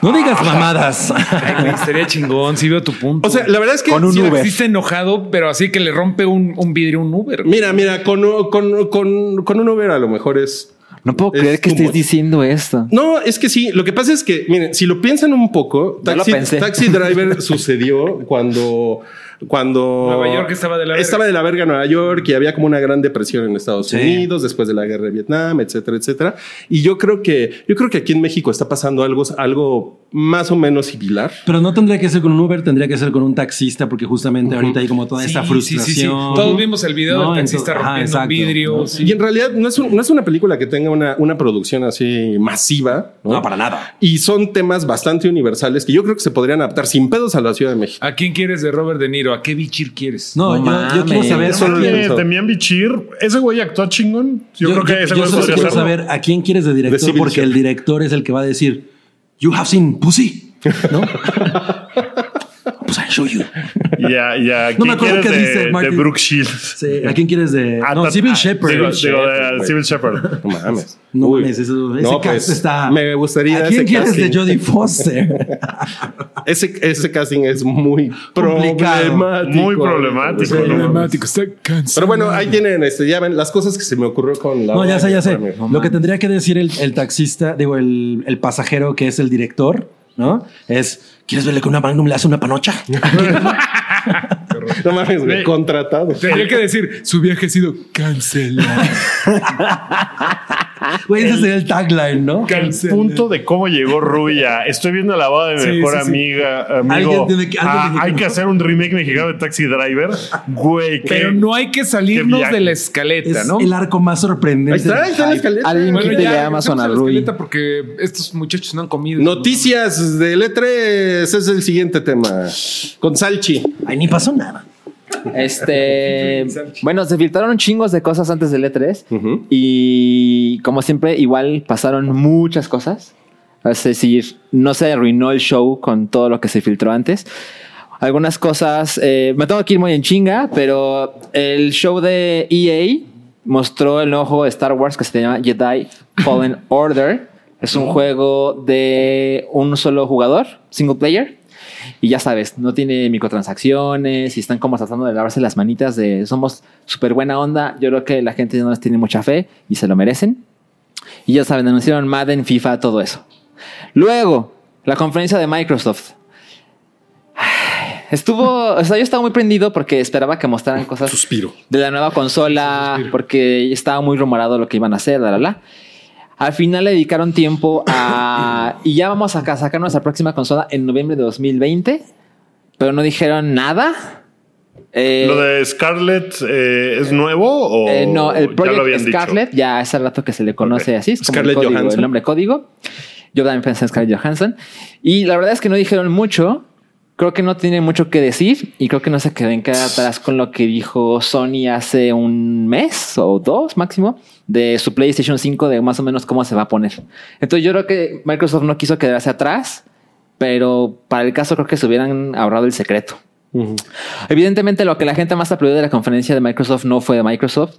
No digas mamadas. Ay, estaría chingón, sí veo tu punto. O sea, la verdad es que Con un sí, Uber. Sí está enojado, pero así que le rompe un, un vidrio a un Uber. Mira, mira, con, con, con, con un Uber a lo mejor es. No puedo Es creer que estés diciendo esto. No, es que sí. Lo que pasa es que, miren, si lo piensan un poco, Taxi. Taxi Driver sucedió cuando, cuando Nueva York estaba de la verga. estaba de la verga Nueva York y había como una gran depresión en Estados Sí. Unidos después de la guerra de Vietnam, etcétera, etcétera. Y yo creo que, yo creo que aquí en México está pasando algo, algo más o menos similar. Pero no tendría que ser con un Uber, tendría que ser con un taxista, porque justamente ahorita hay como toda Sí, esta frustración. sí, sí. Todos vimos el video del taxista Entonces- ajá, rompiendo exacto. vidrios. Y en realidad no es, un- no es una película que tenga una, una producción así masiva. ¿no? No, para nada. Y son temas bastante universales que yo creo que se podrían adaptar sin pedos a la Ciudad de México. ¿A quién quieres de Robert De Niro? ¿A qué bichir quieres? No, No yo, yo quiero mames. saber. Eso a lo quién- pienso. Oye, Demian Bichir, ese güey actuó chingón. Yo, creo que ese yo güey solo podría quiero hacerlo. saber a quién quieres de director, porque el director es el que va a decir, You have seen pussy, ¿no? pues I show you. Y a, y a No quién me acuerdo qué de, dice de Martin. Brooke Shields. Sí, ¿A quién quieres de.? Ah, no, Civil ah, Shepherd. Digo, Civil digo, de Shepherd, Civil Shepherd. No mames. No Uy. mames, eso- ese No, cast pues, está. Me gustaría. ¿A quién quieres casting. de Jodie Foster? Ese, ese casting es muy Complicado. problemático. Muy problemático. Sí. ¿no? Problemático, está cansado. Pero bueno, ahí tienen, este, ya ven las cosas que se me ocurrió con la. No, ya sé, ya sé. Lo que tendría que decir el, el taxista, digo, el, el pasajero que es el director, ¿no? Es, ¿quieres verle que una Magnum le hace una panocha? No mames, güey, contratado. Tendría que decir, su viaje ha sido cancelado. Güey, ese sería el tagline, ¿no? El punto de cómo llegó Rui a estoy viendo la boda de mi Sí, mejor sí, sí. amiga, amigo. Alguien tiene que- alguien ah, tiene que- hay que hacer un remake mexicano de Taxi Driver. Güey, qué- Pero no hay que salirnos viaje. de la escaleta, Es ¿no? el arco más sorprendente. Ahí está, ahí está la escaleta. Alguien Bueno, quítele ya, Amazon a regresemos la Rui. escaleta porque estos muchachos no han comido. Noticias del E3 es el siguiente tema. Con Salchi. Ay, ni pasó nada. Este, bueno, se filtraron chingos de cosas antes del E3 Ujú. y como siempre igual pasaron muchas cosas. Es decir, no se arruinó el show con todo lo que se filtró antes. Algunas cosas, eh, me tengo que ir muy en chinga, pero el show de EA mostró el nuevo juego de Star Wars que se llama Jedi Fallen Order. Es un juego de un solo jugador, single player. Y ya sabes, no tiene microtransacciones y están como tratando de lavarse las manitas de somos súper buena onda. Yo creo que la gente no les tiene mucha fe y se lo merecen. Y ya saben, anunciaron Madden, FIFA, todo eso. Luego, la conferencia de Microsoft. Estuvo, o sea, yo estaba muy prendido porque esperaba que mostraran cosas Suspiro. de la nueva consola, porque estaba muy rumorado lo que iban a hacer, la, la, la. Al final le dedicaron tiempo a... y ya vamos a sacar nuestra próxima consola en noviembre de 2020, pero no dijeron nada. Eh, ¿Lo de Scarlett eh, es nuevo o eh, no, el ya lo Project habían Scarlett, dicho? ya hace rato que se le conoce Ok. así, es como Scarlett el, código, Johansson. el nombre código. Yo también pensé en Scarlett Johansson. Y la verdad es que no dijeron mucho, creo que no tiene mucho que decir y creo que no se queden quedar atrás con lo que dijo Sony hace un mes o dos máximo de su PlayStation 5 de más o menos cómo se va a poner. Entonces yo creo que Microsoft no quiso quedarse atrás, pero para el caso creo que se hubieran ahorrado el secreto. Evidentemente lo que la gente más aplaudió de la conferencia de Microsoft no fue de Microsoft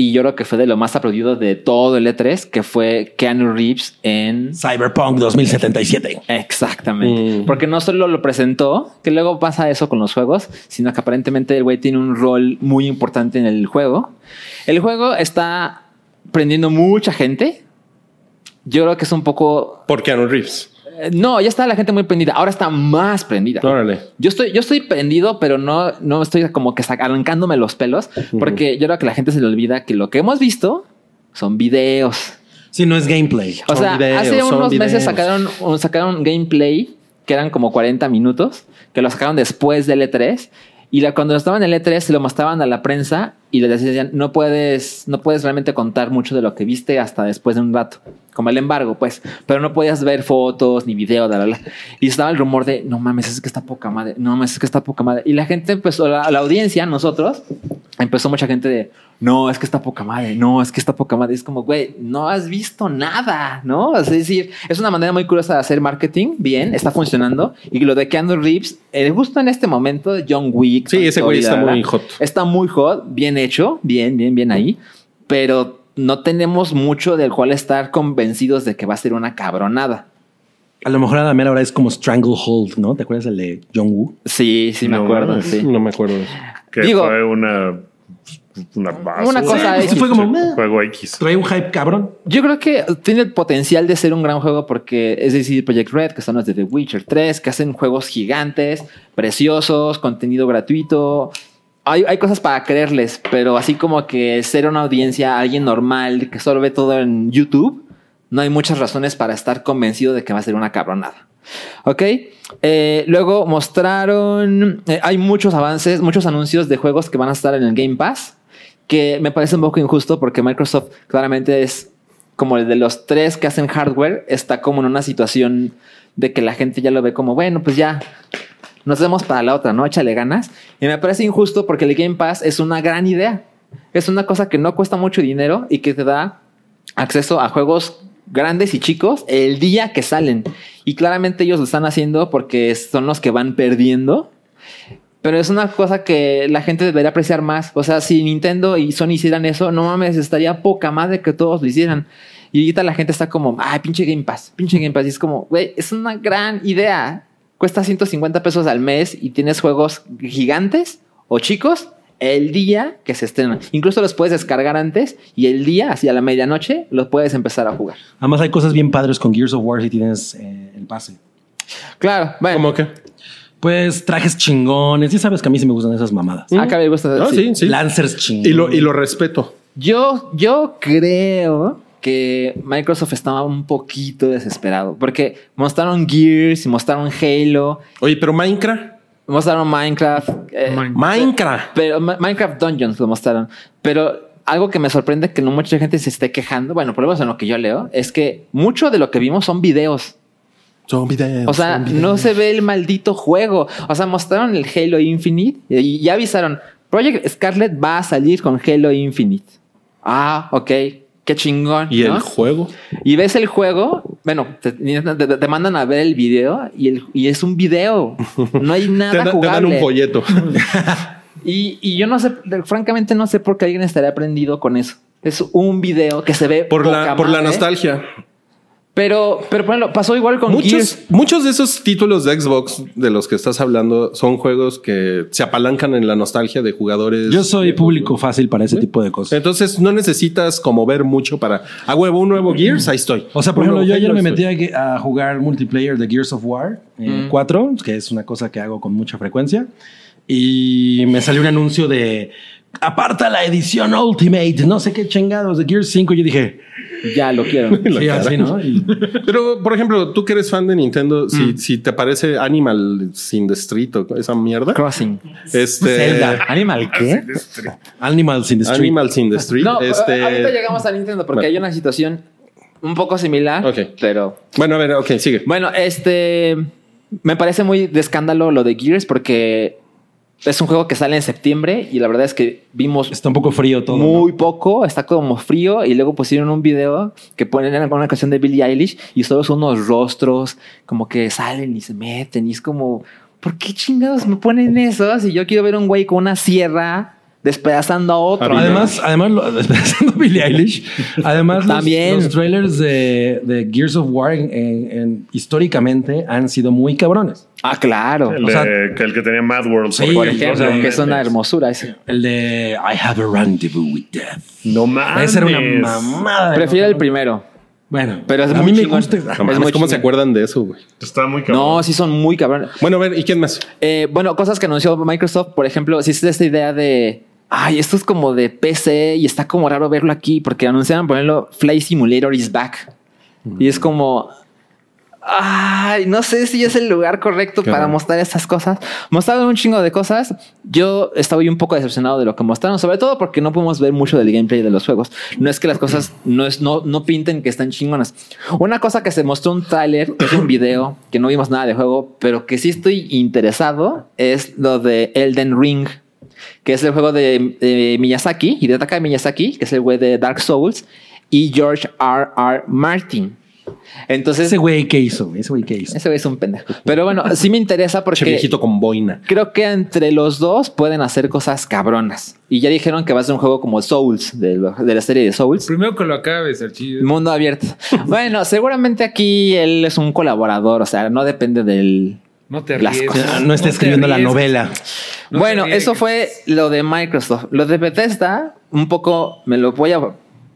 y yo creo que fue de lo más aplaudido de todo el E3, que fue Keanu Reeves en Cyberpunk 2077. Exactamente. Mm. Porque no solo lo presentó, que luego pasa eso con los juegos, sino que aparentemente el güey tiene un rol muy importante en el juego. El juego está prendiendo mucha gente. Yo creo que es un poco... Por Keanu Reeves. No, ya está la gente muy prendida. Ahora está más prendida. Órale. Yo estoy, yo estoy prendido, pero no, no estoy como que arrancándome los pelos, porque yo creo que la gente se le olvida que lo que hemos visto son videos. Sí, no es gameplay. O Son sea, videos, hace unos meses sacaron, sacaron gameplay que eran como 40 minutos, que lo sacaron después del E3. Y la- cuando estaban en el E3 se lo mostraban a la prensa y les decían, no puedes, no puedes realmente contar mucho de lo que viste hasta después de un rato, como el embargo, pues, pero no podías ver fotos ni video, bla, bla. Y estaba el rumor de, no mames, es que está poca madre, no mames, es que está poca madre. Y la gente empezó, la, la audiencia, nosotros, empezó mucha gente de, no, es que está poca madre, no, es que está poca madre. Es como, güey, no has visto nada, ¿no? Es decir, es una manera muy curiosa de hacer marketing, bien, está funcionando. Y lo de Keanu Reeves, eh, justo en este momento, John Wick. Sí, ese güey está muy hot. Está muy hot, bien hecho, bien, bien, bien ahí. Pero no tenemos mucho del cual estar convencidos de que va a ser una cabronada. A lo mejor a la mera hora es como Stranglehold, ¿no? ¿Te acuerdas el de John Woo? Sí, sí, me No acuerdo. Sí. No me acuerdo. Que Digo- fue una. Una, basura. Una cosa Sí, X. fue como. Juego X. Trae un hype cabrón. Yo creo que tiene el potencial de ser un gran juego porque es decir, Project Red, que son los de The Witcher 3, que hacen juegos gigantes, preciosos, contenido gratuito. Hay, hay cosas para creerles, pero así como que ser una audiencia, alguien normal que solo ve todo en YouTube, no hay muchas razones para estar convencido de que va a ser una cabronada. Ok. Eh, luego mostraron. eh, hay muchos avances, muchos anuncios de juegos que van a estar en el Game Pass. Que me parece un poco injusto porque Microsoft claramente es como el de los tres que hacen hardware. Está como en una situación de que la gente ya lo ve como, bueno, pues ya nos vemos para la otra, ¿no? Échale ganas. Y me parece injusto porque el Game Pass es una gran idea. Es una cosa que no cuesta mucho dinero y que te da acceso a juegos grandes y chicos el día que salen. Y claramente ellos lo están haciendo porque son los que van perdiendo. Pero es una cosa que la gente debería apreciar más. O sea, si Nintendo y Sony hicieran eso, no mames, estaría poca madre que todos lo hicieran. Y ahorita la gente está como, ay, pinche Game Pass, pinche Game Pass. Y es como, güey, es una gran idea. Cuesta 150 pesos al mes y tienes juegos gigantes o chicos el día que se estrenan. Incluso los puedes descargar antes y el día, hacia la medianoche, los puedes empezar a jugar. Además hay cosas bien padres con Gears of War si tienes eh, el pase. Claro, bueno. ¿Cómo que? Pues trajes chingones. Ya sabes que a mí sí me gustan esas mamadas. Acá me gusta. Ah, sí. sí, sí. Lancers chingones. Y lo, y lo respeto. Yo, yo creo que Microsoft estaba un poquito desesperado porque mostraron Gears y mostraron Halo, Oye, pero Minecraft. mostraron Minecraft, eh, Mine- Minecraft. pero Ma- Minecraft Dungeons lo mostraron. Pero algo que me sorprende que no mucha gente se esté quejando, bueno, por lo menos en lo que yo leo, es que mucho de lo que vimos son videos. O sea, no se ve el maldito juego. O sea, mostraron el Halo Infinite y ya avisaron, Project Scarlet va a salir con Halo Infinite. Ah, ok. Qué chingón. ¿Y ¿no? el juego? Y ves el juego, bueno, te, te- te mandan a ver el video y, el, y es un video. No hay Te, nada da- te dan jugable. un folleto. Y, y yo no sé, francamente no sé por qué alguien estaría aprendido con eso. Es un video que se ve Por la, nostalgia. Pero, pero ejemplo, pasó igual con Muchos, Gears. muchos de esos títulos de Xbox de los que estás hablando son juegos que se apalancan en la nostalgia de jugadores. Yo soy viejos, público ¿no? fácil para ese tipo de cosas. Entonces no necesitas como ver mucho para a huevo un nuevo Gears, ahí estoy. O sea, por ejemplo, yo ayer me metí a, a jugar multiplayer de Gears of War eh, 4, que es una cosa que hago con mucha frecuencia. Y me salió un anuncio de aparta la edición Ultimate, no sé qué chingados de Gears 5. Yo dije, Ya lo quiero. sí, así, ¿no? Y- Pero, por ejemplo, tú que eres fan de Nintendo, Mm. si, si te parece Animal sin the Street o esa mierda, Crossing. este Zelda. ¿Animal qué? Animals in the Street. Animal sin the Street, No, este, ahorita llegamos a Nintendo porque Bueno. hay una situación un poco similar, Ok. pero bueno, a ver, ok, sigue. bueno, este me parece muy de escándalo lo de Gears porque es un juego que sale en septiembre y la verdad es que vimos Está un poco frío todo. muy ¿no? poco, está como frío y luego pusieron un video que ponen en una canción de Billie Eilish y solo son unos rostros como que salen y se meten y es como, ¿por qué chingados me ponen eso? Si yo quiero ver un güey con una sierra despedazando a otro. Además, además, lo, pensando Billie Eilish, además los, También. los trailers de, de Gears of War en- en- en- históricamente han sido muy cabrones. Ah, claro. El, O sea- de- que el que tenía Mad World. Sí, Por Sí, ejemplo, o sea, que es una hermosura ese. El de I have a rendezvous with death. No mames. Esa era una mamada. Prefiero el primero. Bueno, Pero es a muy mí me gusta. No Es muy ¿Cómo se acuerdan de eso, güey? Está muy cabrón. No, sí son muy cabrones. Bueno, a ver, ¿y quién más? Eh, bueno, cosas que anunció Microsoft, por ejemplo, si es esta idea de, ay, esto es como de PC y está como raro verlo aquí, porque anunciaron ponerlo Flight Simulator is back. Y es como, ay, no sé si es el lugar correcto para mostrar estas cosas. Mostraron un chingo de cosas. Yo estaba un poco decepcionado de lo que mostraron, sobre todo porque no pudimos ver mucho del gameplay de los juegos. No es que las cosas no, es, no, no pinten que están chingonas. Una cosa que se mostró un tráiler, es un video, que no vimos nada de juego, pero que sí estoy interesado, es lo de Elden Ring que es el juego de, de Miyazaki, y de Taka Miyazaki, que es el güey de Dark Souls, y George R. R. Martin. Entonces, Ese güey que hizo, ese güey que hizo. ese güey es un pendejo. Pero bueno, sí me interesa porque viejito con boina. creo que entre los dos pueden hacer cosas cabronas. Y ya dijeron que va a ser un juego como Souls, de, lo- de la serie de Souls. Primero que lo acabes, Archie. Mundo abierto. Bueno, seguramente aquí él es un colaborador, o sea, no depende del... No te arriesgues. cosas. No está escribiendo la novela. No bueno, eso fue lo de Microsoft. Lo de Bethesda, un poco me lo voy a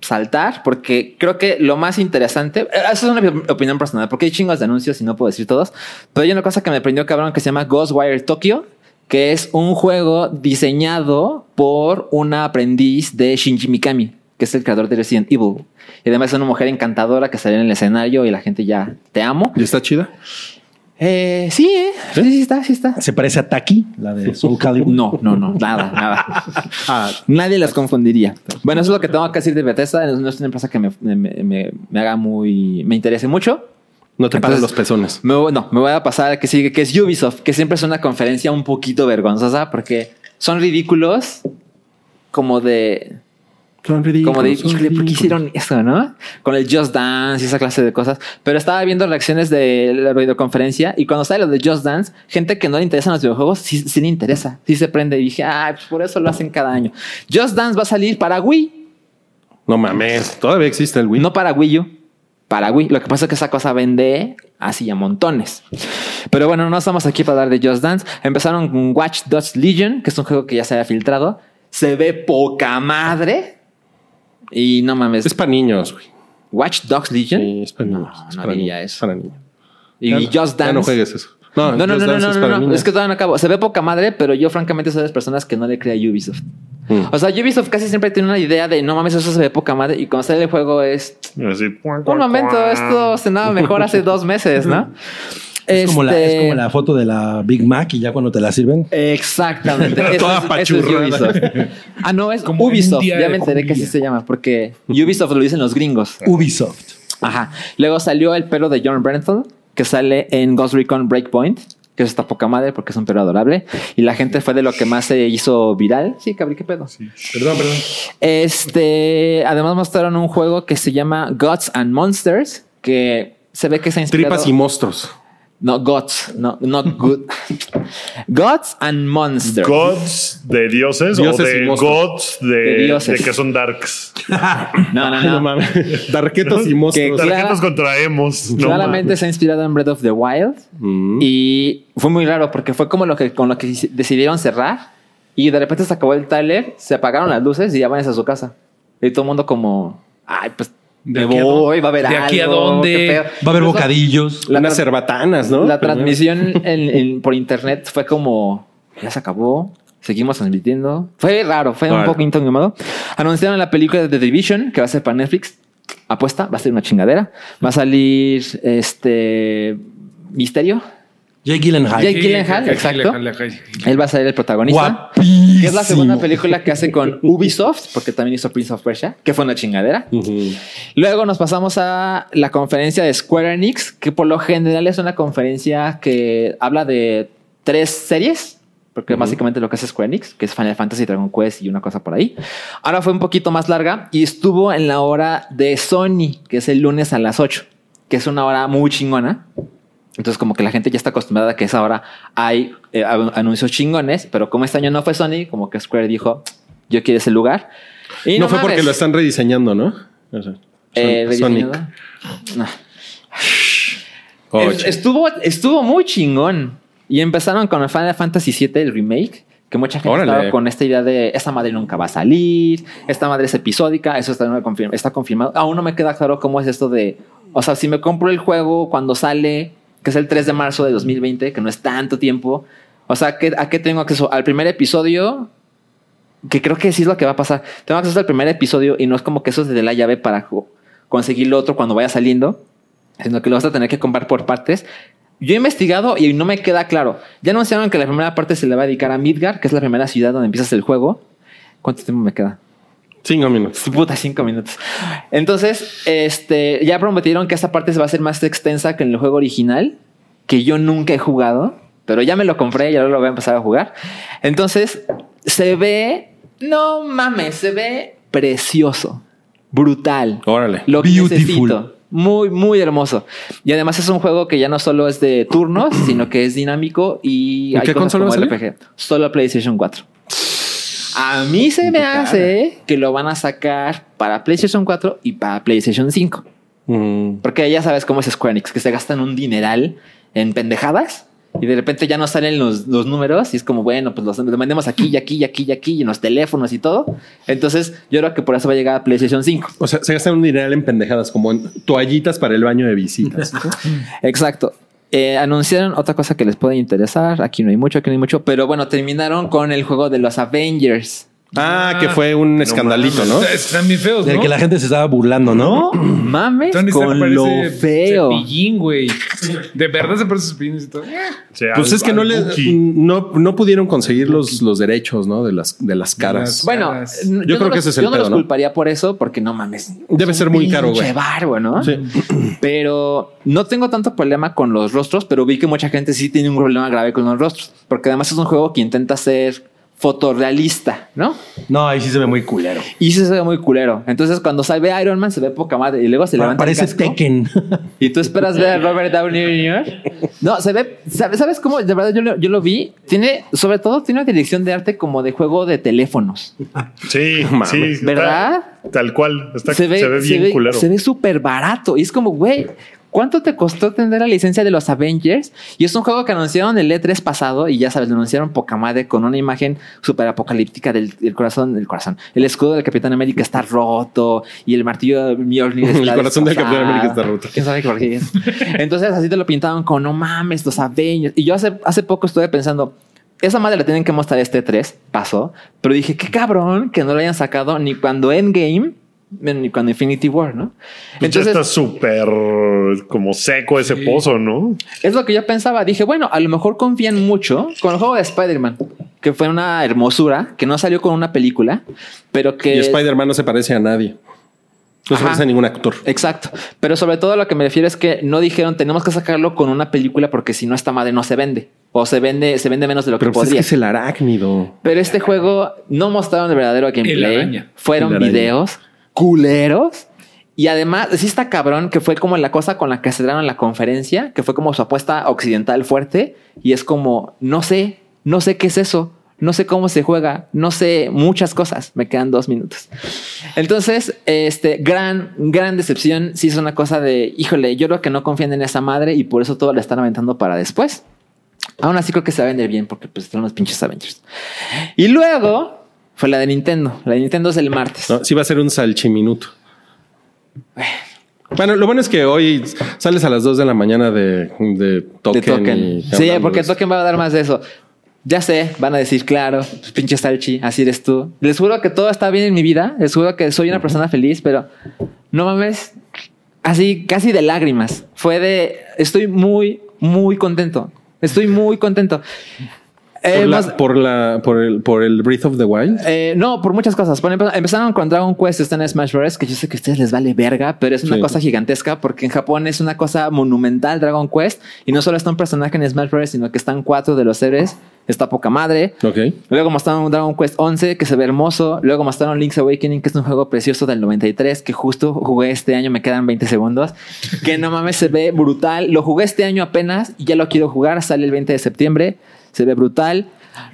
saltar porque creo que lo más interesante, eh, eso es una op- opinión personal, porque hay chingos de anuncios y no puedo decir todos, pero hay una cosa que me prendió cabrón que se llama Ghostwire Tokyo, que es un juego diseñado por una aprendiz de Shinji Mikami, que es el creador de Resident Evil. Y además es una mujer encantadora que sale en el escenario y la gente ya te amo. ¿Y está chida? Eh, sí, eh. sí, sí está, sí está. Se parece a Taki, la de Soul Calibur. No, no, no, nada, nada. Ah, nadie las confundiría. Bueno, eso es lo que tengo que decir de Bethesda. No es una empresa que me, me- me- me haga muy... Me interese mucho. No te pares los pezones. Me no, me voy a pasar a que sigue, que es Ubisoft, que siempre es una conferencia un poquito vergonzosa porque son ridículos como de... Como de, híjole, ¿por qué hicieron eso, no? Con el Just Dance y esa clase de cosas. Pero estaba viendo reacciones de la videoconferencia y cuando sale lo de Just Dance, gente que no le interesan los videojuegos, sí, sí le interesa, sí se prende. Y dije, ah, pues por eso lo hacen cada año. Just Dance va a salir para Wii, No mames, todavía existe el Wii. no para Wii U, para Wii. Lo que pasa es que esa cosa vende así a montones. Pero bueno, no estamos aquí para hablar de Just Dance. Empezaron con Watch Dogs Legion, que es un juego que ya se había filtrado. Se ve poca madre. Y no mames. Es para niños, güey. Watch Dogs Legion. Sí, es para No, niños. es para niños, eso. es para niños. Y Ya no- Just ya Dance. no juegues eso. No, No, no, no, no, Dance no, es no, para no. niños. Es que todavía no acabo. Se ve poca madre, pero yo francamente soy de las personas que no le cree a Ubisoft. Mm. O sea, Ubisoft casi siempre tiene una idea de no mames, eso se ve poca madre. Y cuando sale el juego es Así, un momento, esto sonaba mejor hace dos meses, ¿no? Es, como la, Este- es como la foto de la Big Mac y ya cuando te la sirven. Exactamente. Toda es, es. Ubisoft. Ah, no, es Como Ubisoft. Ya me enteré que así se llama, porque Ubisoft lo dicen los gringos. Ubisoft. Ajá. Luego salió el pelo de John Bernthal, que sale en Ghost Recon Breakpoint, que eso está poca madre porque es un pelo adorable. Y la gente fue de lo que más se hizo viral. Sí, cabrón, qué pedo. Perdón, perdón. Este, además mostraron un juego que se llama Gods and Monsters, que se ve que se ha inspirado. Tripas y monstruos. No, Gods, no, not good. Gods and Monsters. Gods de dioses, Dioses o y de gods de, De dioses. de que son darks. No, no, no no. Darquetos y monstruos. Clara- Tarjetas contra emos. No Claramente mames. se ha inspirado en Breath of the Wild. Mm. Y fue muy raro porque fue como lo que con lo que decidieron cerrar. Y de repente se acabó el trailer, se apagaron las luces y ya van a su casa. Y todo el mundo como, ay, pues ¿De voy, va a haber ¿De aquí a algo, dónde? Va a haber Incluso bocadillos. La, Unas cerbatanas, ¿no? la transmisión en- en- por internet fue como, ya se acabó, seguimos transmitiendo. Fue raro, fue un poco incómodo. Anunciaron la película de The Division, que va a ser para Netflix. Apuesta, va a ser una chingadera. Va a salir este Misterio. Jake Gyllenhaal. Jake Gyllenhaal, Jake exacto. Él va a ser el protagonista. Guapísimo. Que es la segunda película que hace con Ubisoft, porque también hizo Prince of Persia, que fue una chingadera. Luego nos pasamos a la conferencia de Square Enix, que por lo general es una conferencia que habla de tres series, porque básicamente lo que hace Square Enix, que es Final Fantasy, Dragon Quest y una cosa por ahí. Ahora fue un poquito más larga y estuvo en la hora de Sony, que es el lunes a las 8, que es una hora muy chingona. Entonces, como que la gente ya está acostumbrada a que esa hora hay eh, an- anuncios chingones, pero como este año no fue Sony, como que Square dijo, yo quiero ese lugar. Y no, fue porque lo están rediseñando, ¿no? O sea, eh, Sonic. No. Es- estuvo, estuvo muy chingón. Y empezaron con el Final Fantasy VII, el remake, que mucha gente Órale. estaba con esta idea de esta madre nunca va a salir, esta madre es episódica, eso está, está confirmado. Aún no me queda claro cómo es esto de, o sea, si me compro el juego cuando sale, que es el 3 de marzo de 2020, que no es tanto tiempo, o sea, ¿qué- ¿a qué tengo acceso? Al primer episodio, que creo que sí es lo que va a pasar. Tengo acceso al primer episodio y no es como que eso es de la llave para conseguir lo otro cuando vaya saliendo, sino que lo vas a tener que comprar por partes. Yo he investigado y no me queda claro. Ya anunciaron que la primera parte se le va a dedicar a Midgar, que es la primera ciudad donde empiezas el juego. ¿Cuánto tiempo me queda? Cinco minutos. Puta, cinco minutos. Entonces, este, ya prometieron que esta parte se va a hacer más extensa que en el juego original, que yo nunca he jugado, pero ya me lo compré y ahora lo voy a empezar a jugar. Entonces, se ve, no mames, se ve precioso, brutal. Órale. Lo que Beautiful. necesito. Muy, muy hermoso. Y además es un juego que ya no solo es de turnos, sino que es dinámico y ¿En hay qué cosas consola como va a salir? RPG. Solo PlayStation 4. A mí se me hace que lo van a sacar para PlayStation 4 y para PlayStation 5. Mm. Porque ya sabes cómo es Square Enix, que se gastan un dineral en pendejadas y de repente ya no salen los, los números y es como, bueno, pues los, los vendemos aquí y aquí y aquí y aquí y en los teléfonos y todo. Entonces yo creo que por eso va a llegar a PlayStation 5. O sea, se gastan un dineral en pendejadas, como en toallitas para el baño de visitas. Exacto. Eh, anunciaron otra cosa que les puede interesar. Aquí no hay mucho, aquí no hay mucho. Pero bueno, terminaron con el juego de los Avengers. Ah, que fue un escandalito, ¿no? Están bien feos, Del ¿no? que la gente se estaba burlando, ¿no? Mames Tony con lo feo. Cepillín, güey. De verdad se parece cepillín y todo. Pues es que no le no, no pudieron conseguir los, los derechos, ¿no? De las, de las caras. Bueno, Caras. Yo creo que ese es el Yo no pedo, los ¿no? culparía por eso, porque no mames. Debe ser muy caro, güey. barbo, ¿no? Sí. Pero no tengo tanto problema con los rostros, pero vi que mucha gente sí tiene un problema grave con los rostros, porque además es un juego que intenta ser fotorrealista, ¿no? No, ahí sí se ve muy culero. Y sí se ve muy culero. Entonces, cuando sale Iron Man, se ve poca madre. Y luego se levanta el Parece casco. Tekken. Y tú esperas ver a Robert Downey Jr. No, se ve, ¿sabes, ¿sabes cómo? De verdad, yo lo, yo lo vi. Tiene, sobre todo, tiene una dirección de arte como de juego de teléfonos. Sí, Mames. sí. ¿Verdad? Tal, tal cual. Está- se ve, se ve bien culero. Se ve súper barato. Y es como, güey, ¿cuánto te costó tener la licencia de los Avengers? Y es un juego que anunciaron el E3 pasado y ya sabes, lo anunciaron poca madre con una imagen súper apocalíptica del, del corazón, del corazón. El escudo del Capitán América está roto y el martillo de Mjolnir está El corazón del. Capitán América está roto. ¿Quién sabe por qué es? Entonces así te lo pintaban con, no mames, los Avengers. Y yo hace, hace poco estuve pensando... Esa madre la tienen que mostrar este 3, pasó. Pero dije, qué cabrón que no lo hayan sacado ni cuando Endgame, cuando Infinity War, ¿no? Pues ya Entonces, está súper como seco ese pozo, ¿no? es lo que yo pensaba. Dije, bueno, a lo mejor confían mucho con el juego de Spider-Man, que fue una hermosura, que no salió con una película, pero que... Y Spider-Man no se parece a nadie. No se parece a ningún actor. Exacto. Pero sobre todo lo que me refiero es que no dijeron tenemos que sacarlo con una película porque si no esta madre no se vende. O se vende, se vende menos de lo Pero que pues es podría. que es el arácnido. Pero este juego no mostraron el verdadero gameplay. araña. Fueron El araña. videos culeros. Y además, sí está cabrón que fue como la cosa con la que se dieron la conferencia, que fue como su apuesta occidental fuerte. Y es como, no sé, no sé qué es eso. No sé cómo se juega, no sé muchas cosas. Me quedan dos minutos. Entonces, este gran, gran decepción. Sí es una cosa de, híjole, yo creo que no confían en esa madre y por eso todo la están aventando para después. Aún así creo que se va a vender bien porque pues están los pinches Avengers. Y luego fue la de Nintendo. La de Nintendo es el martes. No, sí va a ser un salchiminuto. Bueno, lo bueno es que hoy sales a las 2 de la mañana de, de de token. Token. y Sí, porque de. Token va a dar más de eso. Ya sé, van a decir, claro, pues, pinche Salchi, así eres tú. Les juro que todo está bien en mi vida. Les juro que soy una persona feliz, pero no mames, así casi de lágrimas. Fue de, estoy muy, muy contento. Estoy muy contento. Eh, Por, la- más- por, la, por, el, por el Breath of the Wild. eh, no, por muchas cosas. Por ejemplo, empezaron con Dragon Quest, está en Smash Bros. Que yo sé que a ustedes les vale verga, pero es una Sí. cosa gigantesca porque en Japón es una cosa monumental Dragon Quest y no solo está un personaje en Smash Bros, sino que están cuatro de los héroes. Está poca madre. Ok. Luego mostraron Dragon Quest 11, que se ve hermoso. Luego mostraron Link's Awakening, que es un juego precioso del 93, que justo jugué este año, me quedan 20 segundos. Que no mames, se ve brutal. Lo jugué este año apenas y ya lo quiero jugar. Sale el 20 de septiembre. Se ve brutal.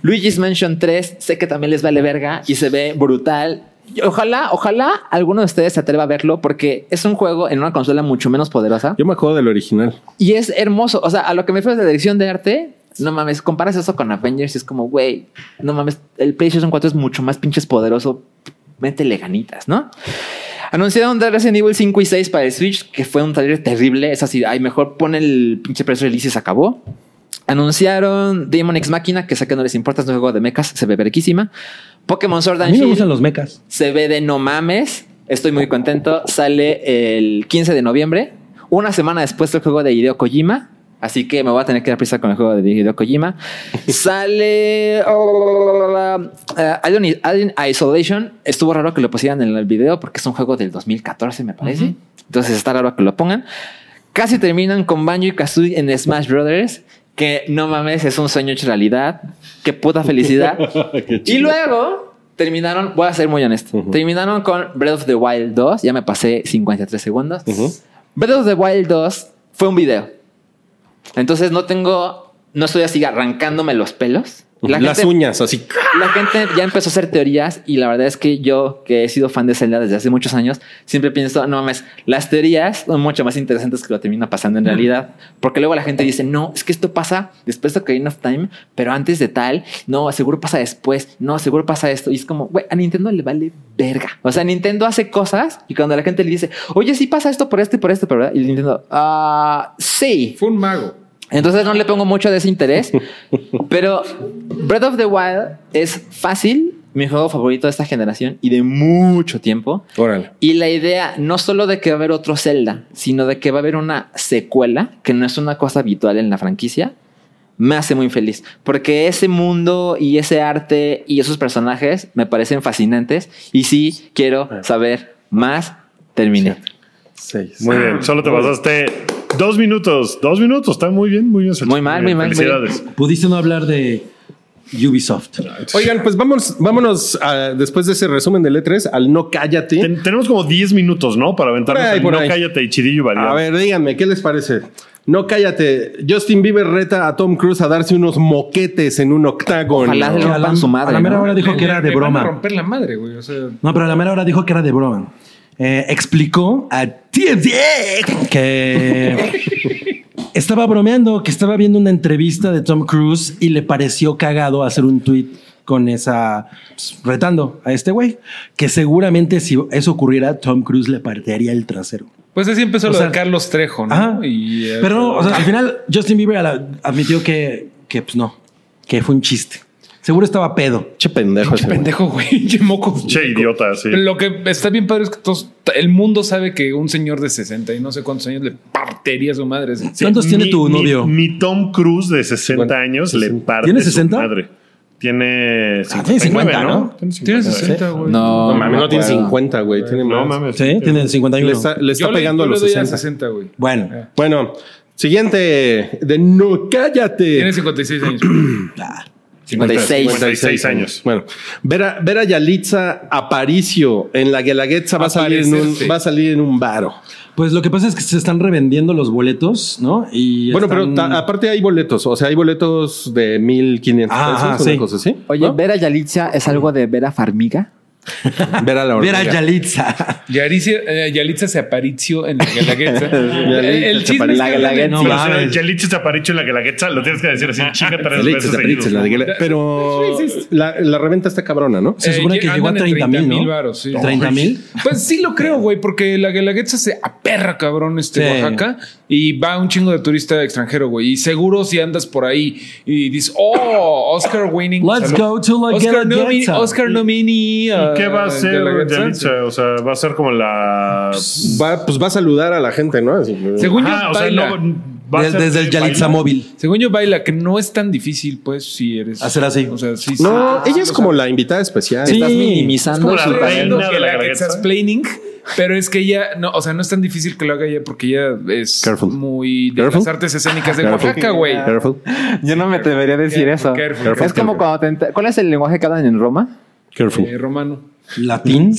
Luigi's Mansion 3, sé que también les vale verga y se ve brutal. Y Ojalá, ojalá alguno de ustedes se atreva a verlo porque es un juego en una consola mucho menos poderosa. Yo me acuerdo del original. Y es hermoso. O sea, a lo que me fue de dirección de arte, no mames, comparas eso con Avengers y es como, güey, no mames, el PlayStation 4 es mucho más pinches poderoso. Métele ganitas, ¿no? Anunciaron de Resident Evil 5 y 6 para el Switch, que fue un trailer terrible. Es así, ay, mejor pon el pinche press release y se acabó. Anunciaron Demon X Máquina, que sé que no les importa, es un juego de mechas, se ve verguísima. Pokémon Sword A and mí me Shield gustan los mechas. se ve de no mames. Estoy muy contento. Sale el 15 de noviembre. Una semana después del juego de Hideo Kojima. Así que me voy a tener que dar prisa con el juego de Hideo Kojima. Sale eh, Alien, Alien Isolation. Estuvo raro que lo pusieran en el video porque es un juego del 2014, me parece. Entonces está raro que lo pongan. Casi terminan con Banjo y Kazooie en Smash Brothers. Que no mames, es un sueño hecho realidad. Qué puta felicidad. y luego terminaron, voy a ser muy honesto, terminaron con Breath of the Wild 2. Ya me pasé 53 segundos. Breath of the Wild 2 fue un video. Entonces no tengo, no estoy así arrancándome los pelos. La Las gente- uñas, así. la gente ya empezó a hacer teorías y la verdad es que yo, que he sido fan de Zelda desde hace muchos años, siempre pienso, no mames, las teorías son mucho más interesantes que lo que termina pasando en realidad. Porque luego la gente dice, no, es que esto pasa después de Ocarina of Time, pero antes de tal, no, seguro pasa después, no, seguro pasa esto. Y es como, güey, a Nintendo le vale verga. O sea, Nintendo hace cosas y cuando la gente le dice, oye, sí pasa esto por esto y por esto, pero ¿verdad? y Nintendo, ah, sí. Fue un mago. Entonces no le pongo mucho desinterés. pero Breath of the Wild es fácil, mi juego favorito de esta generación y de mucho tiempo. Órale. Y la idea no solo de que va a haber otro Zelda, sino de que va a haber una secuela, que no es una cosa habitual en la franquicia, me hace muy feliz. Porque ese mundo y ese arte y esos personajes me parecen fascinantes. Y sí, quiero saber más. Terminé. Seis. Muy bien, solo te pasaste dos minutos. Dos minutos, está muy bien, muy bien. Sergio. Muy mal, muy mal, muy Felicidades. Pudiste no hablar de Ubisoft. Oigan, pues vamos, vámonos a- después de ese resumen del E3 al no cállate. Ten- tenemos como 10 minutos, ¿no? Para aventarnos ahí, el por No ahí. Cállate y Chirillo variado. A ver, díganme, ¿qué les parece? No cállate. Justin Bieber reta a Tom Cruise a darse unos moquetes en un octágono. Ojalá le a la, rompan su madre. a la mera ¿no? hora dijo que era de Le van a broma. romper la madre, güey. O sea, No, pero a la mera hora dijo que era de broma. Eh, explicó a TMZ que estaba bromeando, que estaba viendo una entrevista de Tom Cruise y le pareció cagado hacer un tweet con esa pues, retando a este güey, que seguramente si eso ocurriera Tom Cruise le partiría el trasero. pues así empezó O lo sea, de Carlos Trejo, ¿no? Ajá. Y, eh, Pero no, o sea, al final Justin Bieber admitió que, que pues no, que fue un chiste. Seguro estaba pedo. Che pendejo güey. pendejo, güey. Qué moco. Che, idiota, sí. Lo que está bien padre es que todos, el mundo sabe que un señor de 60 y no sé cuántos años le partiría a su madre. Sí. ¿Cuántos tiene Mi- tu mi- novio? Mi, Tom Cruise de 60 Bueno, años 60. le parte ¿Tiene su 60? madre. Tiene Ah, tiene 50, ¿no? Tiene 60, güey. No, No mames, no tiene acuerdo. 50, güey. Tiene No más. mames. Sí, tiene 51. Le está, le está Yo le- pegando yo a los le doy 60. 60, güey. Bueno, Bueno, siguiente de no cállate. Tiene 56 años. 56. 56 años. Bueno, ver a, ver a Yalitza Aparicio en la Guelaguetza va a salir en un, Aparecerse. va a salir en un varo. pues lo que pasa es que se están revendiendo los boletos, ¿no? Y Bueno, pero ta- aparte hay boletos, o sea, hay boletos de 1500 Ah, pesos, ajá, una sí. cosa así. Oye, ¿no? ver a Yalitza es algo de ver a Farmiga. ver a la Ver a hormiga. Yalitza. Yaricia, eh, Yalitza se aparició en la Guelaguetza. Yalitza el se chisme es que. No Pero Yalitza te aparicho en la Guelaguetza, lo tienes que decir así, chica, tres Yalitza veces Aparicio, seguidos. la de Guela- Pero la, la reventa está cabrona, ¿no? Se supone que llegó a en 30 mil, ¿no? varos, sí. 30 mil. Pues sí lo creo, güey, porque la Guelaguetza se aperra, cabrón, este Sí. Oaxaca, y va un chingo de turista extranjero, güey. Y seguro si andas por ahí y dices, oh, Oscar winning. Let's salud. go to la Oscar, nomi Guelaguetza. Oscar nomini. ¿Y uh, qué va a hacer. Yalitza? O sea, va a ser como la. Va, pues va a saludar a la gente, ¿no? Así, Según Ah, yo, o sea, baila. no, desde el Yalitza móvil. Según yo, baila, que no es tan difícil, pues, si eres. Hacer así. O sea, sí. No, sí, ella es como sea, la invitada especial. Sí. Estás es minimizando como la su reina de la la gravedad. Pero es que ella, no, o sea, no es tan difícil que lo haga ella porque ella es Careful. muy de Careful. las artes escénicas de Careful. Oaxaca, güey. Careful. Yo no me atrevería a decir Careful, eso. careful, es como cuando te ¿Cuál es el lenguaje que hablan en Roma? Careful. Eh, romano. Latín.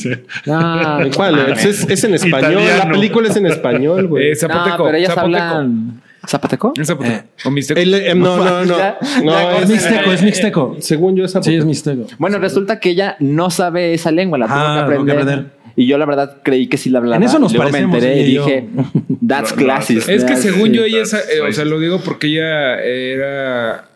Ah, ¿Cuál? Es, es en español. La película es en español, güey. Eh, zapoteco. No, pero ellas zapoteco. hablan. ¿Zapoteco? Es zapoteco. o mixteco. El- eh, no, no, no. Ya- no ya es, Es mixteco, es mixteco. según yo, esa Sí, es mixteco. Bueno, resulta que ella no sabe esa lengua, la tuvo Ah, que tuvo que aprender. Y yo la verdad creí que sí la hablaba. En eso nos y luego parecemos, me enteré ella y dije, that's classist. Es que según yo, ella, eh, o sea, lo digo porque ella era.